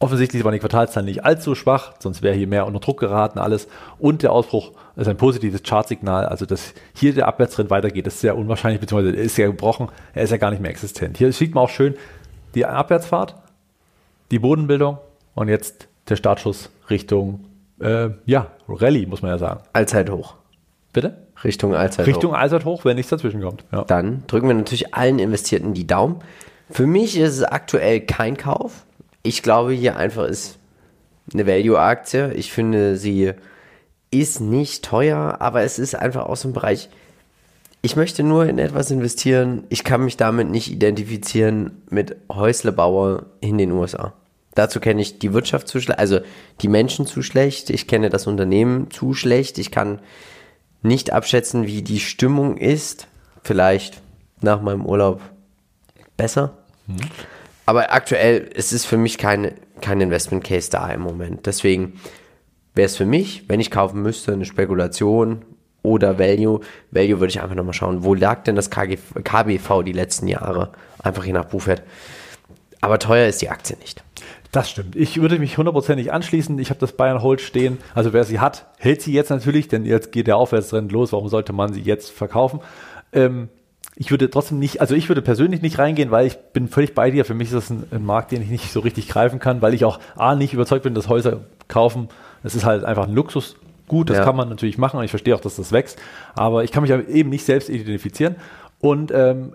[SPEAKER 1] Offensichtlich waren die Quartalszahlen nicht allzu schwach, sonst wäre hier mehr unter Druck geraten alles. Und der Ausbruch ist ein positives Chartsignal. Also, dass hier der Abwärtstrend weitergeht, ist sehr unwahrscheinlich, beziehungsweise ist ja gebrochen. Er ist ja gar nicht mehr existent. Hier sieht man auch schön die Abwärtsfahrt, die Bodenbildung und jetzt der Startschuss Richtung, äh, ja, Rallye, muss man ja sagen.
[SPEAKER 2] Allzeithoch.
[SPEAKER 1] Bitte?
[SPEAKER 2] Richtung Allzeithoch.
[SPEAKER 1] Richtung Allzeithoch, wenn nichts dazwischen kommt.
[SPEAKER 2] Ja. Dann drücken wir natürlich allen Investierten die Daumen. Für mich ist es aktuell kein Kauf ich glaube hier einfach ist eine Value-Aktie. Ich finde, sie ist nicht teuer, aber es ist einfach aus dem Bereich, ich möchte nur in etwas investieren. Ich kann mich damit nicht identifizieren mit Häuslebauer in den USA. Dazu kenne ich die Wirtschaft zu schlecht, also die Menschen zu schlecht. Ich kenne das Unternehmen zu schlecht. Ich kann nicht abschätzen, wie die Stimmung ist. Vielleicht nach meinem Urlaub besser. Mhm. Aber aktuell ist es für mich kein, kein Investment Case da im Moment. Deswegen wäre es für mich, wenn ich kaufen müsste, eine Spekulation oder Value. Value würde ich einfach nochmal schauen, wo lag denn das KG, KBV die letzten Jahre? Einfach je nach Buchwert. Aber teuer ist die Aktie nicht.
[SPEAKER 1] Das stimmt. Ich würde mich hundertprozentig anschließen. Ich habe das Bayern Hold stehen. Also wer sie hat, hält sie jetzt natürlich, denn jetzt geht der Aufwärtstrend los. Warum sollte man sie jetzt verkaufen? Ähm, ich würde trotzdem nicht, also ich würde persönlich nicht reingehen, weil ich bin völlig bei dir. Für mich ist das ein, ein, Markt, den ich nicht so richtig greifen kann, weil ich auch A, nicht überzeugt bin, dass Häuser kaufen. Es ist halt einfach ein Luxusgut, das ja. kann man natürlich machen und ich verstehe auch, dass das wächst. Aber ich kann mich eben nicht selbst identifizieren. Und ähm,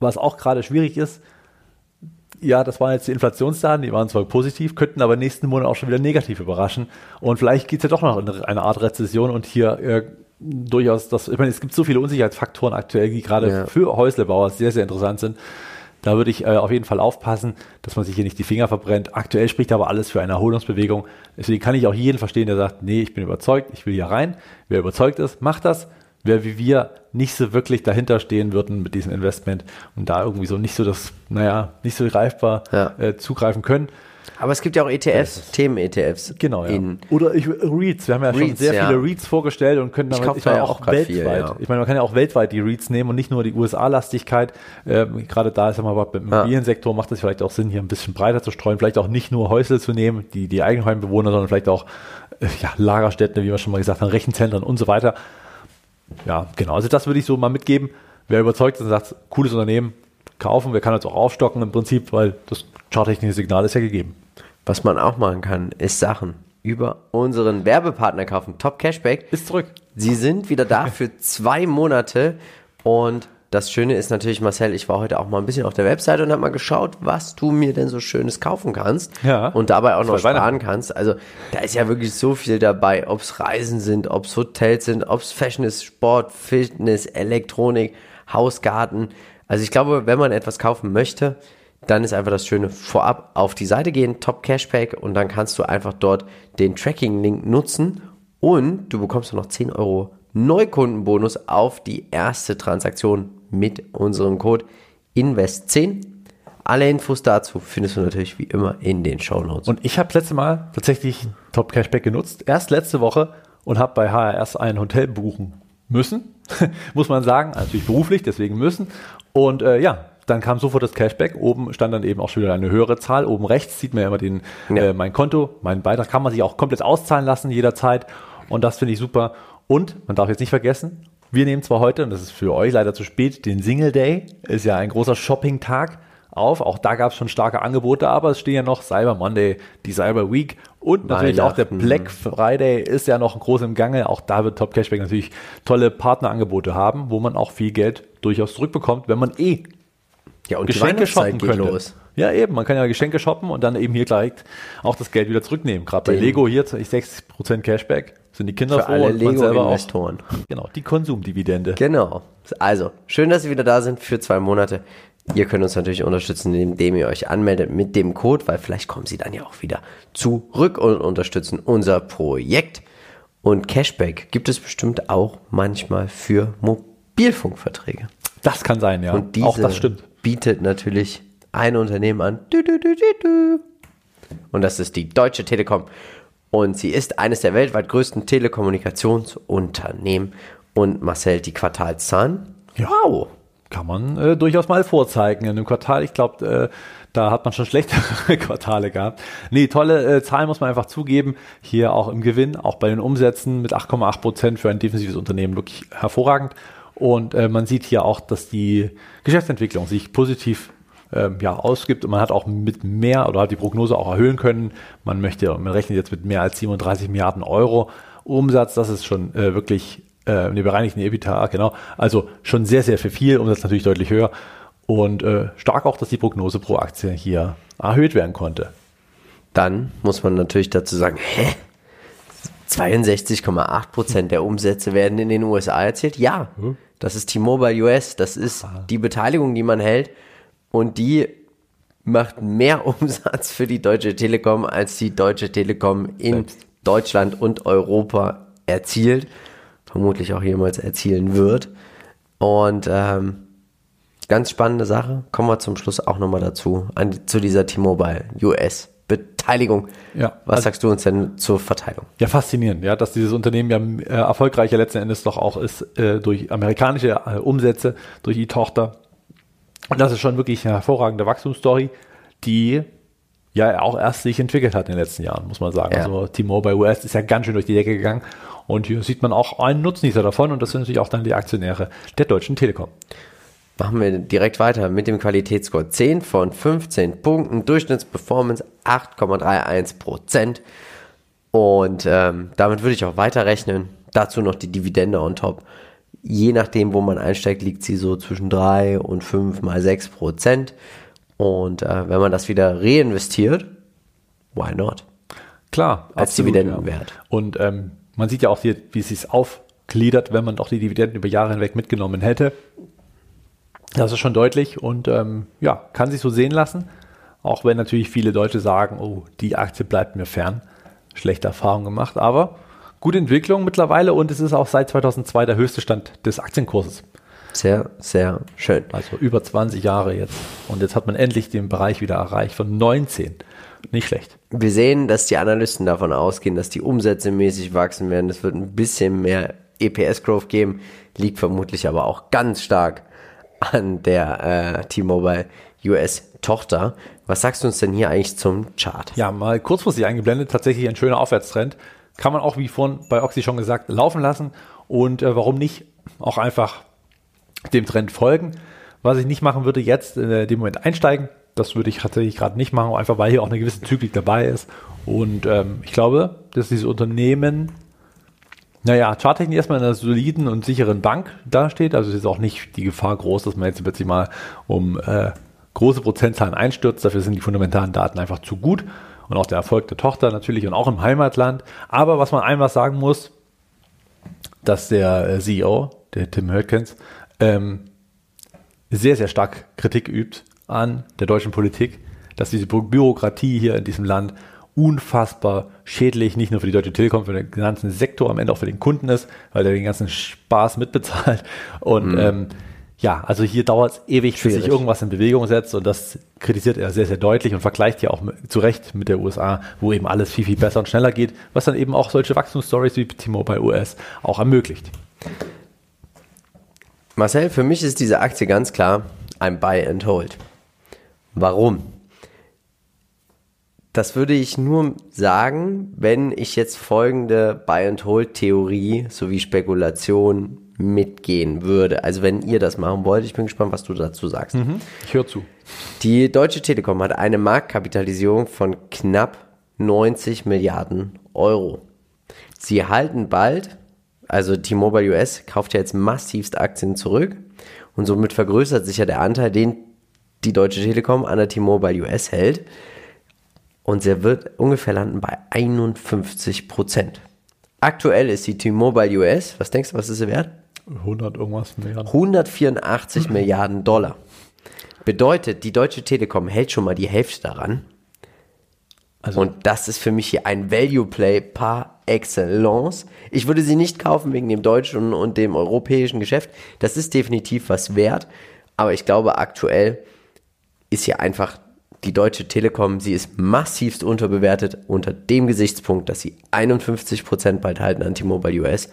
[SPEAKER 1] was auch gerade schwierig ist, ja, das waren jetzt die Inflationsdaten, die waren zwar positiv, könnten aber nächsten Monat auch schon wieder negativ überraschen. Und vielleicht geht es ja doch noch in eine Art Rezession und hier äh, durchaus das, ich meine, es gibt so viele Unsicherheitsfaktoren aktuell, die gerade ja. für Häuslebauer sehr, sehr interessant sind. Da würde ich äh, auf jeden Fall aufpassen, dass man sich hier nicht die Finger verbrennt. Aktuell spricht aber alles für eine Erholungsbewegung. Deswegen kann ich auch jeden verstehen, der sagt, nee, ich bin überzeugt, ich will hier rein. Wer überzeugt ist, macht das. Wer wie wir nicht so wirklich dahinter stehen würden mit diesem Investment und da irgendwie so nicht so das, naja, nicht so greifbar ja. äh, zugreifen können,
[SPEAKER 2] aber es gibt ja auch ETFs, Themen-ETFs.
[SPEAKER 1] Genau, ja. Oder ich, REITs. Wir haben ja Reeds, schon sehr ja. viele REITs vorgestellt und können damit, ich, ich meine, auch, auch weltweit. Viel, ja. Ich meine, man kann ja auch weltweit die REITs nehmen und nicht nur die USA-Lastigkeit. Ähm, gerade da ist ja mal beim Immobiliensektor macht es vielleicht auch Sinn, hier ein bisschen breiter zu streuen. Vielleicht auch nicht nur Häusle zu nehmen, die, die Eigenheimbewohner, sondern vielleicht auch äh, ja, Lagerstätten, wie wir schon mal gesagt haben, Rechenzentren und so weiter. Ja, genau. Also das würde ich so mal mitgeben. Wer überzeugt ist und sagt, cooles Unternehmen, kaufen. Wir können jetzt auch aufstocken im Prinzip, weil das charttechnische Signal ist ja gegeben.
[SPEAKER 2] Was man auch machen kann, ist Sachen über unseren Werbepartner kaufen. Top Cashback.
[SPEAKER 1] Ist zurück.
[SPEAKER 2] Sie sind wieder da für zwei Monate und das Schöne ist natürlich, Marcel, ich war heute auch mal ein bisschen auf der Webseite und habe mal geschaut, was du mir denn so Schönes kaufen kannst
[SPEAKER 1] ja,
[SPEAKER 2] und dabei auch noch sparen kannst. Also da ist ja wirklich so viel dabei, ob es Reisen sind, ob es Hotels sind, ob es Fashion ist, Sport, Fitness, Elektronik, Hausgarten. Also ich glaube, wenn man etwas kaufen möchte, dann ist einfach das Schöne vorab auf die Seite gehen, Top Cashback und dann kannst du einfach dort den Tracking-Link nutzen und du bekommst noch 10 Euro Neukundenbonus auf die erste Transaktion mit unserem Code INVEST10. Alle Infos dazu findest du natürlich wie immer in den Show Notes.
[SPEAKER 1] Und ich habe letzte Mal tatsächlich Top Cashback genutzt, erst letzte Woche und habe bei HRS ein Hotel buchen müssen, muss man sagen, natürlich beruflich, deswegen müssen. Und äh, ja, dann kam sofort das Cashback. Oben stand dann eben auch schon wieder eine höhere Zahl. Oben rechts sieht man ja immer den, ja. äh, mein Konto, meinen Beitrag kann man sich auch komplett auszahlen lassen jederzeit. Und das finde ich super. Und man darf jetzt nicht vergessen, wir nehmen zwar heute, und das ist für euch leider zu spät, den Single Day, ist ja ein großer Shopping-Tag auf. Auch da gab es schon starke Angebote, aber es stehen ja noch Cyber Monday, die Cyber Week und natürlich auch der Black Friday ist ja noch groß im Gange. Auch da wird Top Cashback natürlich tolle Partnerangebote haben, wo man auch viel Geld durchaus zurückbekommt, wenn man eh
[SPEAKER 2] ja, und Geschenke shoppen könnte. Los.
[SPEAKER 1] Ja, eben. Man kann ja Geschenke shoppen und dann eben hier gleich auch das Geld wieder zurücknehmen. Gerade bei Lego hier 60% Cashback. Sind die Kinder
[SPEAKER 2] Für alle Lego-Investoren.
[SPEAKER 1] Genau, die Konsumdividende.
[SPEAKER 2] Genau. Also, schön, dass Sie wieder da sind für zwei Monate. Ihr könnt uns natürlich unterstützen, indem ihr euch anmeldet mit dem Code, weil vielleicht kommen Sie dann ja auch wieder zurück und unterstützen unser Projekt. Und Cashback gibt es bestimmt auch manchmal für Mobilfunkverträge.
[SPEAKER 1] Das kann sein, ja.
[SPEAKER 2] Und diese
[SPEAKER 1] auch das stimmt.
[SPEAKER 2] bietet natürlich ein Unternehmen an. Und das ist die Deutsche Telekom. Und sie ist eines der weltweit größten Telekommunikationsunternehmen. Und Marcel, die Quartalszahlen?
[SPEAKER 1] Ja.
[SPEAKER 2] Wow.
[SPEAKER 1] Kann man äh, durchaus mal vorzeigen in einem Quartal. Ich glaube, äh, da hat man schon schlechtere Quartale gehabt. Nee, tolle äh, Zahlen muss man einfach zugeben. Hier auch im Gewinn, auch bei den Umsätzen mit 8,8 Prozent für ein defensives Unternehmen wirklich hervorragend. Und äh, man sieht hier auch, dass die Geschäftsentwicklung sich positiv ähm, ja, ausgibt und man hat auch mit mehr oder hat die Prognose auch erhöhen können. Man möchte, man rechnet jetzt mit mehr als 37 Milliarden Euro Umsatz. Das ist schon äh, wirklich äh, eine bereinigten EBITDA, genau. Also schon sehr, sehr viel, viel Umsatz natürlich deutlich höher. Und äh, stark auch, dass die Prognose pro Aktie hier erhöht werden konnte.
[SPEAKER 2] Dann muss man natürlich dazu sagen, hä? 62,8 Prozent der Umsätze werden in den USA erzielt? Ja, das ist T-Mobile US, das ist die Beteiligung, die man hält. Und die macht mehr Umsatz für die Deutsche Telekom, als die Deutsche Telekom in
[SPEAKER 1] Selbst.
[SPEAKER 2] Deutschland und Europa erzielt, vermutlich auch jemals erzielen wird. Und ähm, ganz spannende Sache, kommen wir zum Schluss auch nochmal dazu, an, zu dieser T-Mobile US Beteiligung.
[SPEAKER 1] Ja,
[SPEAKER 2] Was
[SPEAKER 1] also-
[SPEAKER 2] sagst du uns denn zur Verteilung?
[SPEAKER 1] Ja, faszinierend, ja, dass dieses Unternehmen ja äh, erfolgreicher letzten Endes doch auch ist äh, durch amerikanische äh, Umsätze, durch die Tochter. Und das ist schon wirklich eine hervorragende Wachstumsstory, die ja auch erst sich entwickelt hat in den letzten Jahren, muss man sagen.
[SPEAKER 2] Ja.
[SPEAKER 1] Also T-Mobile US ist ja ganz schön durch die Decke gegangen und hier sieht man auch einen Nutznießer davon und das sind natürlich auch dann die Aktionäre der Deutschen Telekom.
[SPEAKER 2] Machen wir direkt weiter mit dem Qualitätsscore. 10 von 15 Punkten, Durchschnittsperformance 8,31 Prozent. Und ähm, damit würde ich auch weiterrechnen. Dazu noch die Dividende on top. Je nachdem, wo man einsteigt, liegt sie so zwischen 3 und 5 mal 6 Prozent. Und äh, wenn man das wieder reinvestiert, why not?
[SPEAKER 1] Klar,
[SPEAKER 2] Als Dividendenwert.
[SPEAKER 1] Und ähm, man sieht ja auch hier, wie es sich aufgliedert, wenn man doch die Dividenden über Jahre hinweg mitgenommen hätte. Das ist schon deutlich und ähm, ja, kann sich so sehen lassen. Auch wenn natürlich viele Deutsche sagen, oh, die Aktie bleibt mir fern. Schlechte Erfahrung gemacht, aber gute Entwicklung mittlerweile und es ist auch seit 2002 der höchste Stand des Aktienkurses.
[SPEAKER 2] Sehr, sehr schön.
[SPEAKER 1] Also über 20 Jahre jetzt. Und jetzt hat man endlich den Bereich wieder erreicht von 19. Nicht schlecht.
[SPEAKER 2] Wir sehen, dass die Analysten davon ausgehen, dass die Umsätze mäßig wachsen werden. Es wird ein bisschen mehr EPS-Growth geben, liegt vermutlich aber auch ganz stark an der äh, T-Mobile US-Tochter. Was sagst du uns denn hier eigentlich zum Chart?
[SPEAKER 1] Ja, mal kurzfristig eingeblendet, tatsächlich ein schöner Aufwärtstrend. Kann man auch, wie vorhin bei Oxy schon gesagt, laufen lassen. Und äh, warum nicht auch einfach dem Trend folgen. Was ich nicht machen würde, jetzt in äh, dem Moment einsteigen. Das würde ich tatsächlich gerade nicht machen, einfach weil hier auch eine gewisse Zyklik dabei ist. Und ähm, ich glaube, dass dieses Unternehmen, naja, charttechnisch erstmal in einer soliden und sicheren Bank dasteht. Also es ist auch nicht die Gefahr groß, dass man jetzt plötzlich mal um äh, große Prozentzahlen einstürzt. Dafür sind die fundamentalen Daten einfach zu gut. Und auch der Erfolg der Tochter natürlich und auch im Heimatland. Aber was man einmal sagen muss, dass der äh, CEO, der Tim Hölkens, ähm, sehr, sehr stark Kritik übt an der deutschen Politik, dass diese Bü- Bürokratie hier in diesem Land unfassbar schädlich, nicht nur für die Deutsche Telekom, für den ganzen Sektor, am Ende auch für den Kunden ist, weil der den ganzen Spaß mitbezahlt. Und ähm, ja, also hier dauert es ewig, bis sich
[SPEAKER 2] Schwierig.
[SPEAKER 1] irgendwas in Bewegung setzt und das kritisiert er sehr, sehr deutlich und vergleicht ja auch mit, zu Recht mit der USA, wo eben alles viel, viel besser und schneller geht, was dann eben auch solche Wachstumsstories wie T-Mobile US auch ermöglicht.
[SPEAKER 2] Marcel, für mich ist diese Aktie ganz klar ein Buy and Hold. Warum? Das würde ich nur sagen, wenn ich jetzt folgende Buy and Hold Theorie sowie Spekulation mitgehen würde. Also wenn ihr das machen wollt, ich bin gespannt, was du dazu sagst.
[SPEAKER 1] Ich höre zu.
[SPEAKER 2] Die Deutsche Telekom hat eine Marktkapitalisierung von knapp 90 Milliarden Euro. Sie halten bald, also T-Mobile US kauft ja jetzt massivst Aktien zurück und somit vergrößert sich ja der Anteil, den die Deutsche Telekom an der T-Mobile US hält. Und sie wird ungefähr landen bei 51 Prozent. Aktuell ist die T-Mobile US, was denkst du, was ist sie wert?
[SPEAKER 1] 100 irgendwas mehr.
[SPEAKER 2] 184 Milliarden Dollar. Bedeutet, die Deutsche Telekom hält schon mal die Hälfte daran.
[SPEAKER 1] Also
[SPEAKER 2] Und das ist für mich hier ein Value Play par excellence. Ich würde sie nicht kaufen wegen dem deutschen und dem europäischen Geschäft. Das ist definitiv was wert. Aber ich glaube, aktuell ist hier einfach die Deutsche Telekom, sie ist massivst unterbewertet unter dem Gesichtspunkt, dass sie 51% bald halten an T-Mobile US,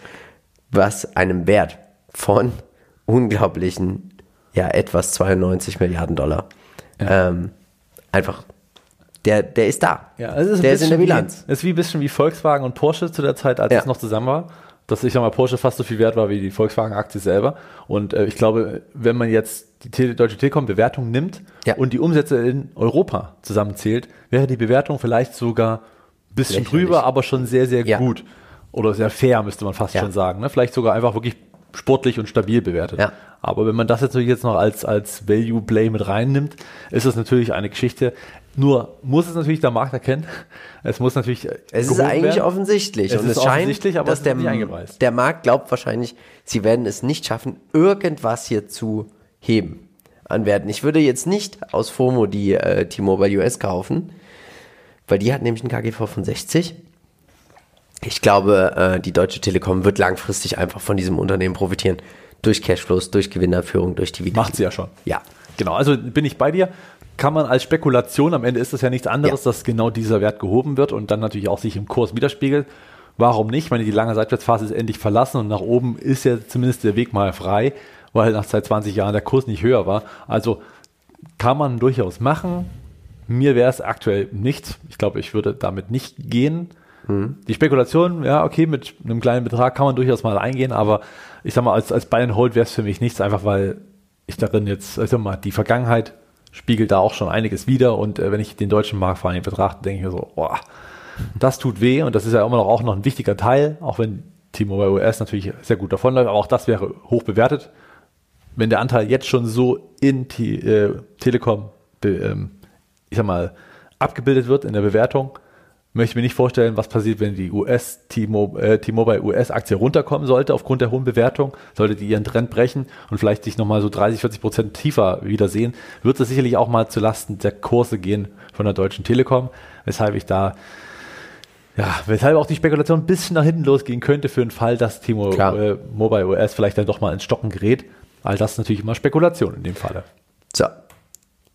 [SPEAKER 2] was einem Wert von unglaublichen, ja, etwas 92 Milliarden Dollar ja. ähm, einfach der, der ist da.
[SPEAKER 1] Ja, es ist der ist in der Bilanz. Es ist wie ein bisschen wie Volkswagen und Porsche zu der Zeit, als ja. es noch zusammen war. Dass ich sag mal, Porsche fast so viel wert war wie die Volkswagen-Aktie selber. Und äh, ich glaube, wenn man jetzt die Tele Deutsche Telekom-Bewertung nimmt ja. und die Umsätze in Europa zusammenzählt, wäre die Bewertung vielleicht sogar ein bisschen drüber, aber schon sehr, sehr ja. gut. Oder sehr fair, müsste man fast schon sagen. Ne? Vielleicht sogar einfach wirklich sportlich und stabil bewertet. Ja. Aber wenn man das natürlich jetzt noch als, als Value Play mit reinnimmt, ist das natürlich eine Geschichte. Nur muss es natürlich der Markt erkennen. Es muss natürlich.
[SPEAKER 2] Es ist eigentlich werden. offensichtlich.
[SPEAKER 1] Es und es scheint,
[SPEAKER 2] dass der, der Markt glaubt wahrscheinlich, sie werden es nicht schaffen, irgendwas hier zu heben an Werten. Ich würde jetzt nicht aus FOMO die äh, T-Mobile US kaufen, weil die hat nämlich einen KGV von 60. Ich glaube, äh, die Deutsche Telekom wird langfristig einfach von diesem Unternehmen profitieren. Durch Cashflows, durch Gewinnerführung, durch Dividenden.
[SPEAKER 1] Macht sie ja schon. Ja. Genau, also bin ich bei dir. Kann man als Spekulation, am Ende ist das ja nichts anderes, ja. dass genau dieser Wert gehoben wird und dann natürlich auch sich im Kurs widerspiegelt. Warum nicht? Ich meine, die lange Seitwärtsphase ist endlich verlassen und nach oben ist ja zumindest der Weg mal frei, weil nach seit 20 Jahren der Kurs nicht höher war. Also kann man durchaus machen. Mir wäre es aktuell nichts. Ich glaube, ich würde damit nicht gehen. Mhm. Die Spekulation, ja, okay, mit einem kleinen Betrag kann man durchaus mal eingehen, aber ich sag mal, als, als and Hold wäre es für mich nichts, einfach weil ich darin jetzt, ich sag mal, die Vergangenheit spiegelt da auch schon einiges wieder und äh, wenn ich den deutschen Markt vor allem betrachte, denke ich mir so, boah, das tut weh und das ist ja immer noch auch noch ein wichtiger Teil, auch wenn T-Mobile US natürlich sehr gut davonläuft, aber auch das wäre hoch bewertet. Wenn der Anteil jetzt schon so in T äh, Telekom, ähm, ich sag mal, abgebildet wird in der Bewertung, möchte mir nicht vorstellen, was passiert, wenn die US äh, T-Mobile US Aktie runterkommen sollte aufgrund der hohen Bewertung, sollte die ihren Trend brechen und vielleicht sich nochmal so 30, 40 Prozent tiefer wiedersehen, wird es sicherlich auch mal zulasten der Kurse gehen von der Deutschen Telekom, weshalb ich da ja, weshalb auch die Spekulation ein bisschen nach hinten losgehen könnte für den Fall, dass T-Mobile äh, US vielleicht dann doch mal ins Stocken gerät. All das ist natürlich immer Spekulation in dem Falle.
[SPEAKER 2] So,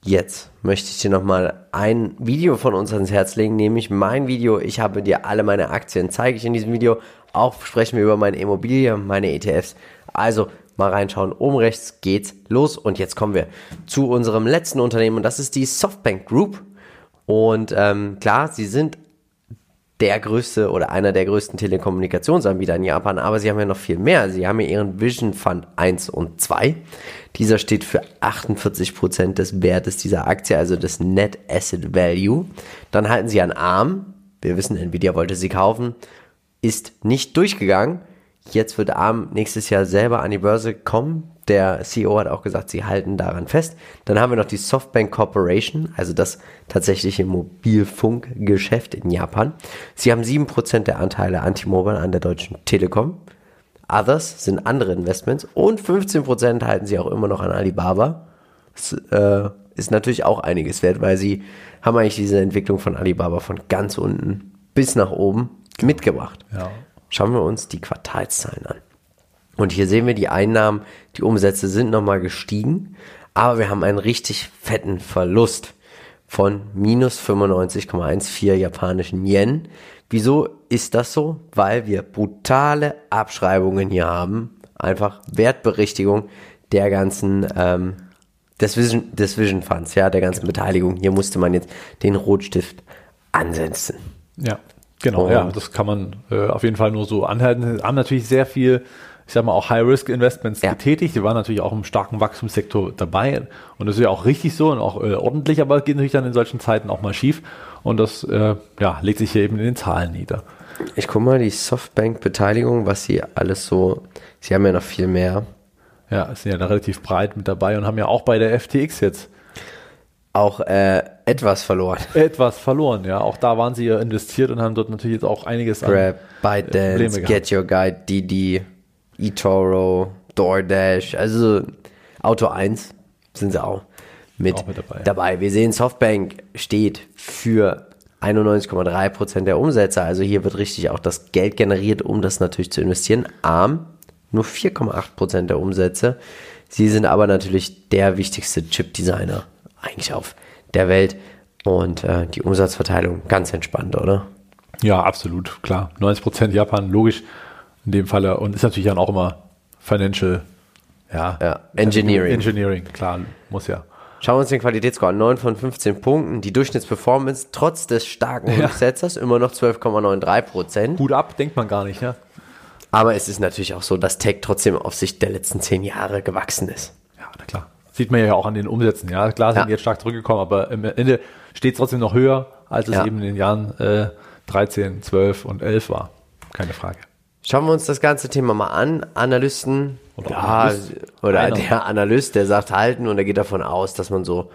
[SPEAKER 2] Jetzt möchte ich dir nochmal ein Video von uns ans Herz legen, nämlich mein Video. Ich habe dir alle meine Aktien, zeige ich in diesem Video. Auch sprechen wir über meine Immobilie, meine ETFs. Also mal reinschauen. Oben rechts geht's los. Und jetzt kommen wir zu unserem letzten Unternehmen und das ist die Softbank Group. Und ähm, klar, sie sind der größte oder einer der größten Telekommunikationsanbieter in Japan, aber sie haben ja noch viel mehr. Sie haben ja ihren Vision Fund 1 und 2. Dieser steht für 48 Prozent des Wertes dieser Aktie, also des Net Asset Value. Dann halten sie an ARM. Wir wissen, Nvidia wollte sie kaufen. Ist nicht durchgegangen. Jetzt wird ARM nächstes Jahr selber an die Börse kommen. Der CEO hat auch gesagt, sie halten daran fest. Dann haben wir noch die Softbank Corporation, also das tatsächliche Mobilfunkgeschäft in Japan. Sie haben 7% der Anteile Antimobile an der Deutschen Telekom. Others sind andere Investments und 15% halten sie auch immer noch an Alibaba. Das äh, ist natürlich auch einiges wert, weil sie haben eigentlich diese Entwicklung von Alibaba von ganz unten bis nach oben mitgebracht. Ja. Schauen wir uns die Quartalszahlen an. Und hier sehen wir die Einnahmen, die Umsätze sind nochmal gestiegen, aber wir haben einen richtig fetten Verlust von minus 95,14 japanischen Yen. Wieso ist das so? Weil wir brutale Abschreibungen hier haben. Einfach Wertberichtigung der ganzen, ähm, des Vision, des Vision Funds, ja, der ganzen Beteiligung. Hier musste man jetzt den Rotstift ansetzen.
[SPEAKER 1] Ja, genau, Und ja, das kann man äh, auf jeden Fall nur so anhalten. Haben natürlich sehr viel ich sag mal, auch High-Risk-Investments ja. getätigt. Die waren natürlich auch im starken Wachstumssektor dabei. Und das ist ja auch richtig so und auch äh, ordentlich, aber es geht natürlich dann in solchen Zeiten auch mal schief. Und das äh, ja, legt sich hier eben in den Zahlen nieder.
[SPEAKER 2] Ich gucke mal, die Softbank-Beteiligung, was sie alles so, sie haben ja noch viel mehr.
[SPEAKER 1] Ja, sind ja da relativ breit mit dabei und haben ja auch bei der FTX jetzt
[SPEAKER 2] auch äh, etwas verloren.
[SPEAKER 1] Etwas verloren, ja. Auch da waren sie ja investiert und haben dort natürlich jetzt auch einiges
[SPEAKER 2] Grab, an ByteDance, Get Your Guide, Didi, eToro, DoorDash, also Auto 1 sind sie auch mit, auch mit dabei. dabei. Wir sehen, Softbank steht für 91,3 Prozent der Umsätze. Also hier wird richtig auch das Geld generiert, um das natürlich zu investieren. ARM nur 4,8 Prozent der Umsätze. Sie sind aber natürlich der wichtigste Chip-Designer eigentlich auf der Welt. Und äh, die Umsatzverteilung ganz entspannt, oder?
[SPEAKER 1] Ja, absolut, klar. 90 Prozent Japan, logisch in dem Falle. Und ist natürlich dann auch immer Financial, ja.
[SPEAKER 2] Ja, Engineering.
[SPEAKER 1] Engineering, klar, muss ja.
[SPEAKER 2] Schauen wir uns den Qualitätsscore an. 9 von 15 Punkten. Die Durchschnittsperformance trotz des starken
[SPEAKER 1] Ja.
[SPEAKER 2] Rücksetzers immer noch 12,93 Prozent.
[SPEAKER 1] Hut ab, denkt man gar nicht, ja.
[SPEAKER 2] Aber es ist natürlich auch so, dass Tech trotzdem auf Sicht der letzten 10 Jahre gewachsen ist.
[SPEAKER 1] Ja, na klar. Sieht man ja auch an den Umsätzen. Ja, klar sind
[SPEAKER 2] Ja.
[SPEAKER 1] jetzt stark zurückgekommen, aber am Ende steht es trotzdem noch höher, als es
[SPEAKER 2] Ja.
[SPEAKER 1] eben in den Jahren äh, 13, 12 und 11 war. Keine Frage.
[SPEAKER 2] Schauen wir uns das ganze Thema mal an. Analysten
[SPEAKER 1] Oder
[SPEAKER 2] ja,
[SPEAKER 1] Analyst.
[SPEAKER 2] oder
[SPEAKER 1] Einer.
[SPEAKER 2] der Analyst, der sagt halten und er geht davon aus, dass man so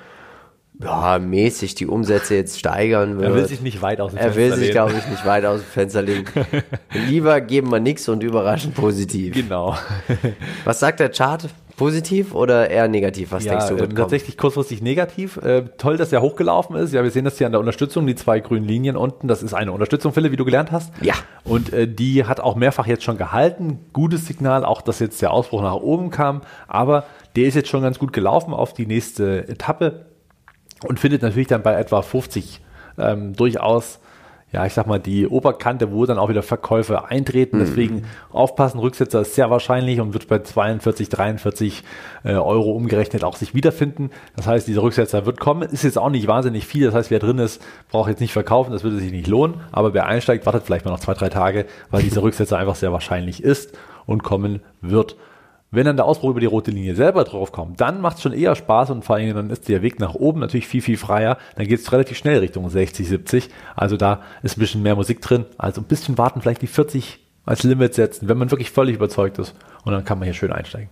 [SPEAKER 2] ja, mäßig die Umsätze jetzt steigern wird.
[SPEAKER 1] Er will sich nicht weit aus dem
[SPEAKER 2] Er will
[SPEAKER 1] Fenster
[SPEAKER 2] sich, glaube ich, nicht weit aus dem Fenster legen. Lieber geben wir nichts und überraschen positiv.
[SPEAKER 1] Genau.
[SPEAKER 2] Was sagt der Chart? Positiv oder eher negativ? Was denkst du?
[SPEAKER 1] ähm,
[SPEAKER 2] wird
[SPEAKER 1] tatsächlich kurzfristig negativ. Äh, toll, dass er hochgelaufen ist. Ja, wir sehen das hier an der Unterstützung, die zwei grünen Linien unten. Das ist eine Unterstützung, Philipp, wie du gelernt hast.
[SPEAKER 2] Ja.
[SPEAKER 1] Und äh, die hat auch mehrfach jetzt schon gehalten. Gutes Signal, auch dass jetzt der Ausbruch nach oben kam. Aber der ist jetzt schon ganz gut gelaufen auf die nächste Etappe und findet natürlich dann bei etwa 50 ähm, durchaus, ja, ich sag mal, die Oberkante, wo dann auch wieder Verkäufe eintreten. Deswegen aufpassen, Rücksetzer ist sehr wahrscheinlich und wird bei 42, 43 äh, Euro umgerechnet auch sich wiederfinden. Das heißt, dieser Rücksetzer wird kommen. Ist jetzt auch nicht wahnsinnig viel. Das heißt, wer drin ist, braucht jetzt nicht verkaufen. Das würde sich nicht lohnen. Aber wer einsteigt, wartet vielleicht mal noch zwei, drei Tage, weil dieser Rücksetzer einfach sehr wahrscheinlich ist und kommen wird. Wenn dann der Ausbruch über die rote Linie selber drauf kommt, dann macht es schon eher Spaß und vor allem dann ist der Weg nach oben natürlich viel, viel freier. Dann geht es relativ schnell Richtung 60, 70. Also da ist ein bisschen mehr Musik drin. Also ein bisschen warten, vielleicht die 40 als Limit setzen, wenn man wirklich völlig überzeugt ist. Und dann kann man hier schön einsteigen.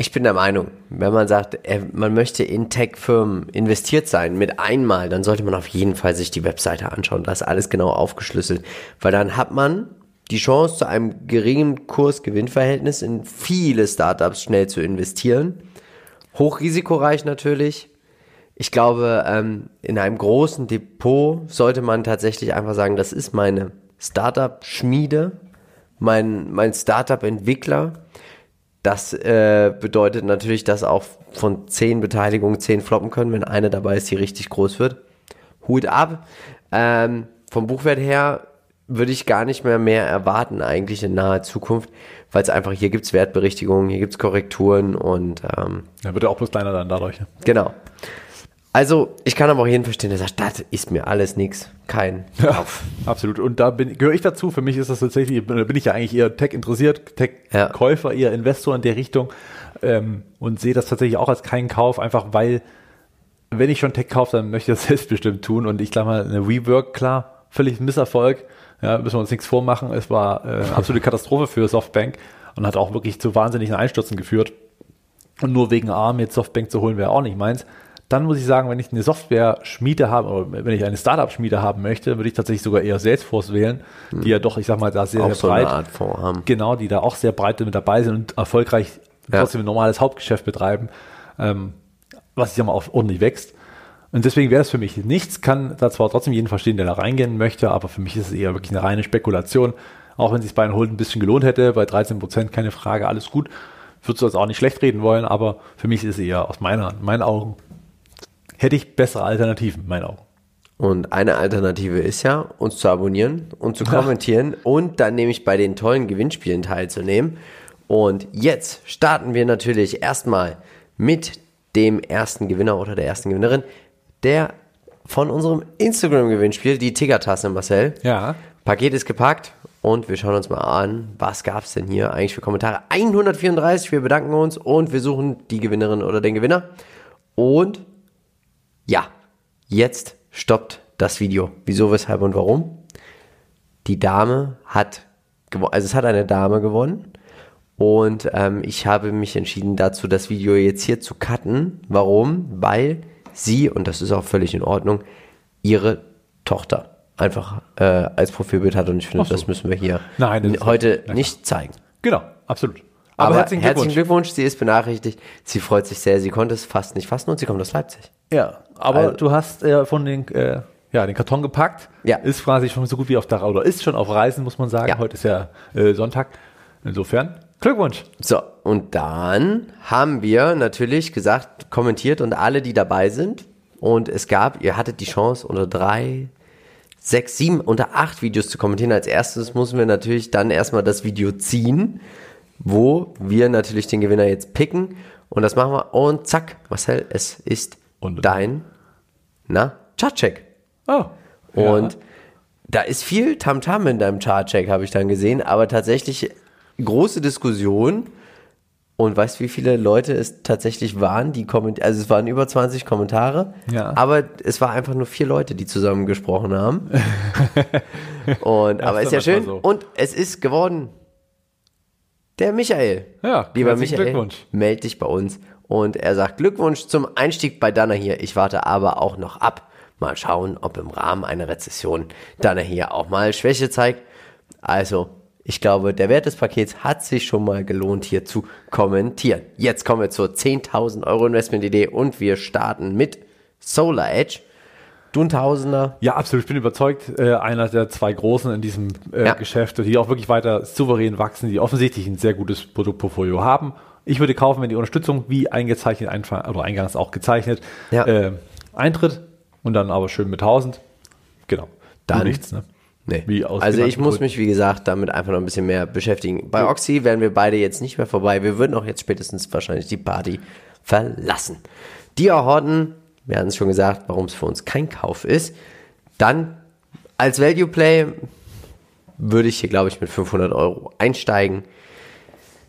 [SPEAKER 2] Ich bin der Meinung, wenn man sagt, er- man möchte in Tech-Firmen investiert sein mit einmal, dann sollte man auf jeden Fall sich die Webseite anschauen. Da ist alles genau aufgeschlüsselt. Weil dann hat man die Chance, zu einem geringen Kurs-Gewinn-Verhältnis in viele Startups schnell zu investieren. Hochrisikoreich natürlich. Ich glaube, ähm, in einem großen Depot sollte man tatsächlich einfach sagen, das ist meine Startup-Schmiede, mein, mein Startup-Entwickler. Das äh, bedeutet natürlich, dass auch von zehn Beteiligungen zehn floppen können, wenn eine dabei ist, die richtig groß wird. Hut ab. Ähm, vom Buchwert her würde ich gar nicht mehr mehr erwarten, eigentlich in naher Zukunft, weil es einfach, hier gibt's Wertberichtigungen, hier gibt's Korrekturen und ähm,
[SPEAKER 1] Dann wird er auch bloß kleiner dann dadurch. ne?
[SPEAKER 2] genau. Also, ich kann aber auch jeden verstehen, der sagt, das ist mir alles nix. Kein Kauf.
[SPEAKER 1] Absolut. Und da bin, gehöre ich dazu. Für mich ist das tatsächlich, da bin ich ja eigentlich eher Tech interessiert, Tech-Käufer, eher Investor in der Richtung ähm, und sehe das tatsächlich auch als keinen Kauf, einfach weil, wenn ich schon Tech kaufe, dann möchte ich das selbstbestimmt tun. Und ich glaube mal, eine Rework, klar, völlig Misserfolg. Ja, müssen wir uns nichts vormachen. Es war äh, eine absolute Katastrophe für Softbank und hat auch wirklich zu wahnsinnigen Einstürzen geführt. Und nur wegen ARM jetzt Softbank zu holen, wäre auch nicht meins. Dann muss ich sagen, wenn ich eine Software-Schmiede habe, oder wenn ich eine Startup-Schmiede haben möchte, würde ich tatsächlich sogar eher Salesforce wählen, die ja doch, ich sag mal, da sehr,
[SPEAKER 2] Auch
[SPEAKER 1] sehr
[SPEAKER 2] so
[SPEAKER 1] breit,
[SPEAKER 2] eine Art Fonds haben.
[SPEAKER 1] genau, die da auch sehr breit mit dabei sind und erfolgreich
[SPEAKER 2] Ja.
[SPEAKER 1] trotzdem ein normales Hauptgeschäft betreiben, ähm, was ich sag mal auch ordentlich wächst. Und deswegen wäre es für mich nichts, kann da zwar trotzdem jeden verstehen, der da reingehen möchte, aber für mich ist es eher wirklich eine reine Spekulation. Auch wenn sich bei einem Hold ein bisschen gelohnt hätte, bei 13 Prozent keine Frage, alles gut. Würdest du das auch nicht schlecht reden wollen, aber für mich ist es eher aus meiner, in meinen Augen, hätte ich bessere Alternativen, in meinen Augen.
[SPEAKER 2] Und eine Alternative ist ja, uns zu abonnieren und zu kommentieren und dann nämlich bei den tollen Gewinnspielen teilzunehmen. Und jetzt starten wir natürlich erstmal mit dem ersten Gewinner oder der ersten Gewinnerin, der von unserem Instagram-Gewinnspiel, die Tigertasse, Marcel.
[SPEAKER 1] Ja.
[SPEAKER 2] Paket ist gepackt und wir schauen uns mal an, was gab es denn hier eigentlich für Kommentare. 134, wir bedanken uns und wir suchen die Gewinnerin oder den Gewinner. Und ja, jetzt stoppt das Video. Wieso, weshalb und warum? Die Dame hat gewonnen, also es hat eine Dame gewonnen. Und ähm, ich habe mich entschieden dazu, das Video jetzt hier zu cutten. Warum? Weil sie, und das ist auch völlig in Ordnung, ihre Tochter einfach äh, als Profilbild hat. Und ich finde,
[SPEAKER 1] so.
[SPEAKER 2] das müssen wir hier
[SPEAKER 1] Nein,
[SPEAKER 2] heute nicht zeigen.
[SPEAKER 1] Genau, absolut.
[SPEAKER 2] Aber,
[SPEAKER 1] herzlichen Glückwunsch.
[SPEAKER 2] Glückwunsch, sie ist benachrichtigt. Sie freut sich sehr, sie konnte es fast nicht fassen und sie kommt aus Leipzig.
[SPEAKER 1] Ja, aber
[SPEAKER 2] Also-
[SPEAKER 1] du hast äh, von den äh, ja, den Karton gepackt.
[SPEAKER 2] Ja.
[SPEAKER 1] Ist quasi schon so gut wie auf der oder ist schon auf Reisen, muss man sagen.
[SPEAKER 2] Ja.
[SPEAKER 1] Heute ist ja äh, Sonntag. Insofern, Glückwunsch.
[SPEAKER 2] So, und dann haben wir natürlich gesagt, kommentiert und alle, die dabei sind. Und es gab, ihr hattet die Chance, unter drei, sechs, sieben, unter acht Videos zu kommentieren. Als erstes müssen wir natürlich dann erstmal das Video ziehen, wo wir natürlich den Gewinner jetzt picken. Und das machen wir. Und zack, Marcel, es ist
[SPEAKER 1] Und-
[SPEAKER 2] dein, na, Chartcheck.
[SPEAKER 1] Oh.
[SPEAKER 2] Und da ist viel Tamtam in deinem Chartcheck, habe ich dann gesehen, aber tatsächlich große Diskussion. Und weißt du, wie viele Leute es tatsächlich waren, die kommentieren? Also es waren über 20 Kommentare,
[SPEAKER 1] Ja.
[SPEAKER 2] aber es war einfach nur vier Leute, die zusammen gesprochen haben. Und aber ist ja schön.
[SPEAKER 1] so.
[SPEAKER 2] Und es ist geworden der Michael.
[SPEAKER 1] Ja,
[SPEAKER 2] lieber Michael,
[SPEAKER 1] Glückwunsch.
[SPEAKER 2] meld dich bei uns. Und er sagt Glückwunsch zum Einstieg bei Dana hier. Ich warte aber auch noch ab. Mal schauen, ob im Rahmen einer Rezession Dana hier auch mal Schwäche zeigt. Also, ich glaube, der Wert des Pakets hat sich schon mal gelohnt, hier zu kommentieren. Jetzt kommen wir zur 10.000 Euro Investmentidee und wir starten mit Solar Edge. Du ein Tausender.
[SPEAKER 1] Ja, absolut. Ich bin überzeugt, äh, einer der zwei Großen in diesem äh,
[SPEAKER 2] Ja.
[SPEAKER 1] Geschäft, die auch wirklich weiter souverän wachsen, die offensichtlich ein sehr gutes Produktportfolio haben. Ich würde kaufen, wenn die Unterstützung, wie eingezeichnet, oder eingangs auch gezeichnet,
[SPEAKER 2] Ja.
[SPEAKER 1] äh, eintritt und dann aber schön mit 1000. Genau. Du nichts, ne?
[SPEAKER 2] Nee. Also ich muss mich, wie gesagt, damit einfach noch ein bisschen mehr beschäftigen. Bei Oxy wären wir beide jetzt nicht mehr vorbei. Wir würden auch jetzt spätestens wahrscheinlich die Party verlassen. Dia Horton, wir hatten es schon gesagt, warum es für uns kein Kauf ist. Dann als Value Play würde ich hier, glaube ich, mit 500 Euro einsteigen.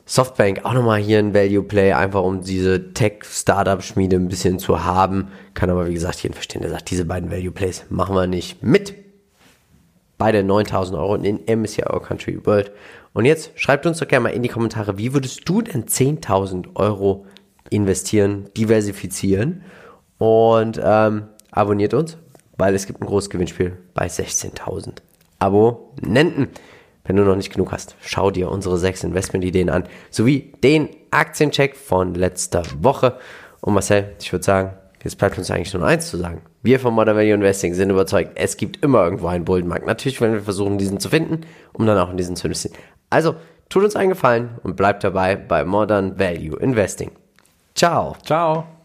[SPEAKER 2] Softbank auch nochmal hier ein Value Play, einfach um diese Tech-Startup-Schmiede ein bisschen zu haben. Kann aber, wie gesagt, jeden verstehen, der sagt, diese beiden Value Plays machen wir nicht mit. Beide 9000 Euro in MSCI Our Country World. Und jetzt schreibt uns doch gerne mal in die Kommentare, wie würdest du denn 10.000 Euro investieren, diversifizieren und ähm, abonniert uns, weil es gibt ein großes Gewinnspiel bei 16.000 Abonnenten. Wenn du noch nicht genug hast, schau dir unsere sechs Investmentideen an, sowie den Aktiencheck von letzter Woche. Und Marcel, ich würde sagen, jetzt bleibt uns eigentlich nur eins zu sagen. Wir von Modern Value Investing sind überzeugt, es gibt immer irgendwo einen Bullenmarkt. Natürlich werden wir versuchen, diesen zu finden, um dann auch in diesen zu investieren. Also, tut uns einen Gefallen und bleibt dabei bei Modern Value Investing. Ciao.
[SPEAKER 1] Ciao.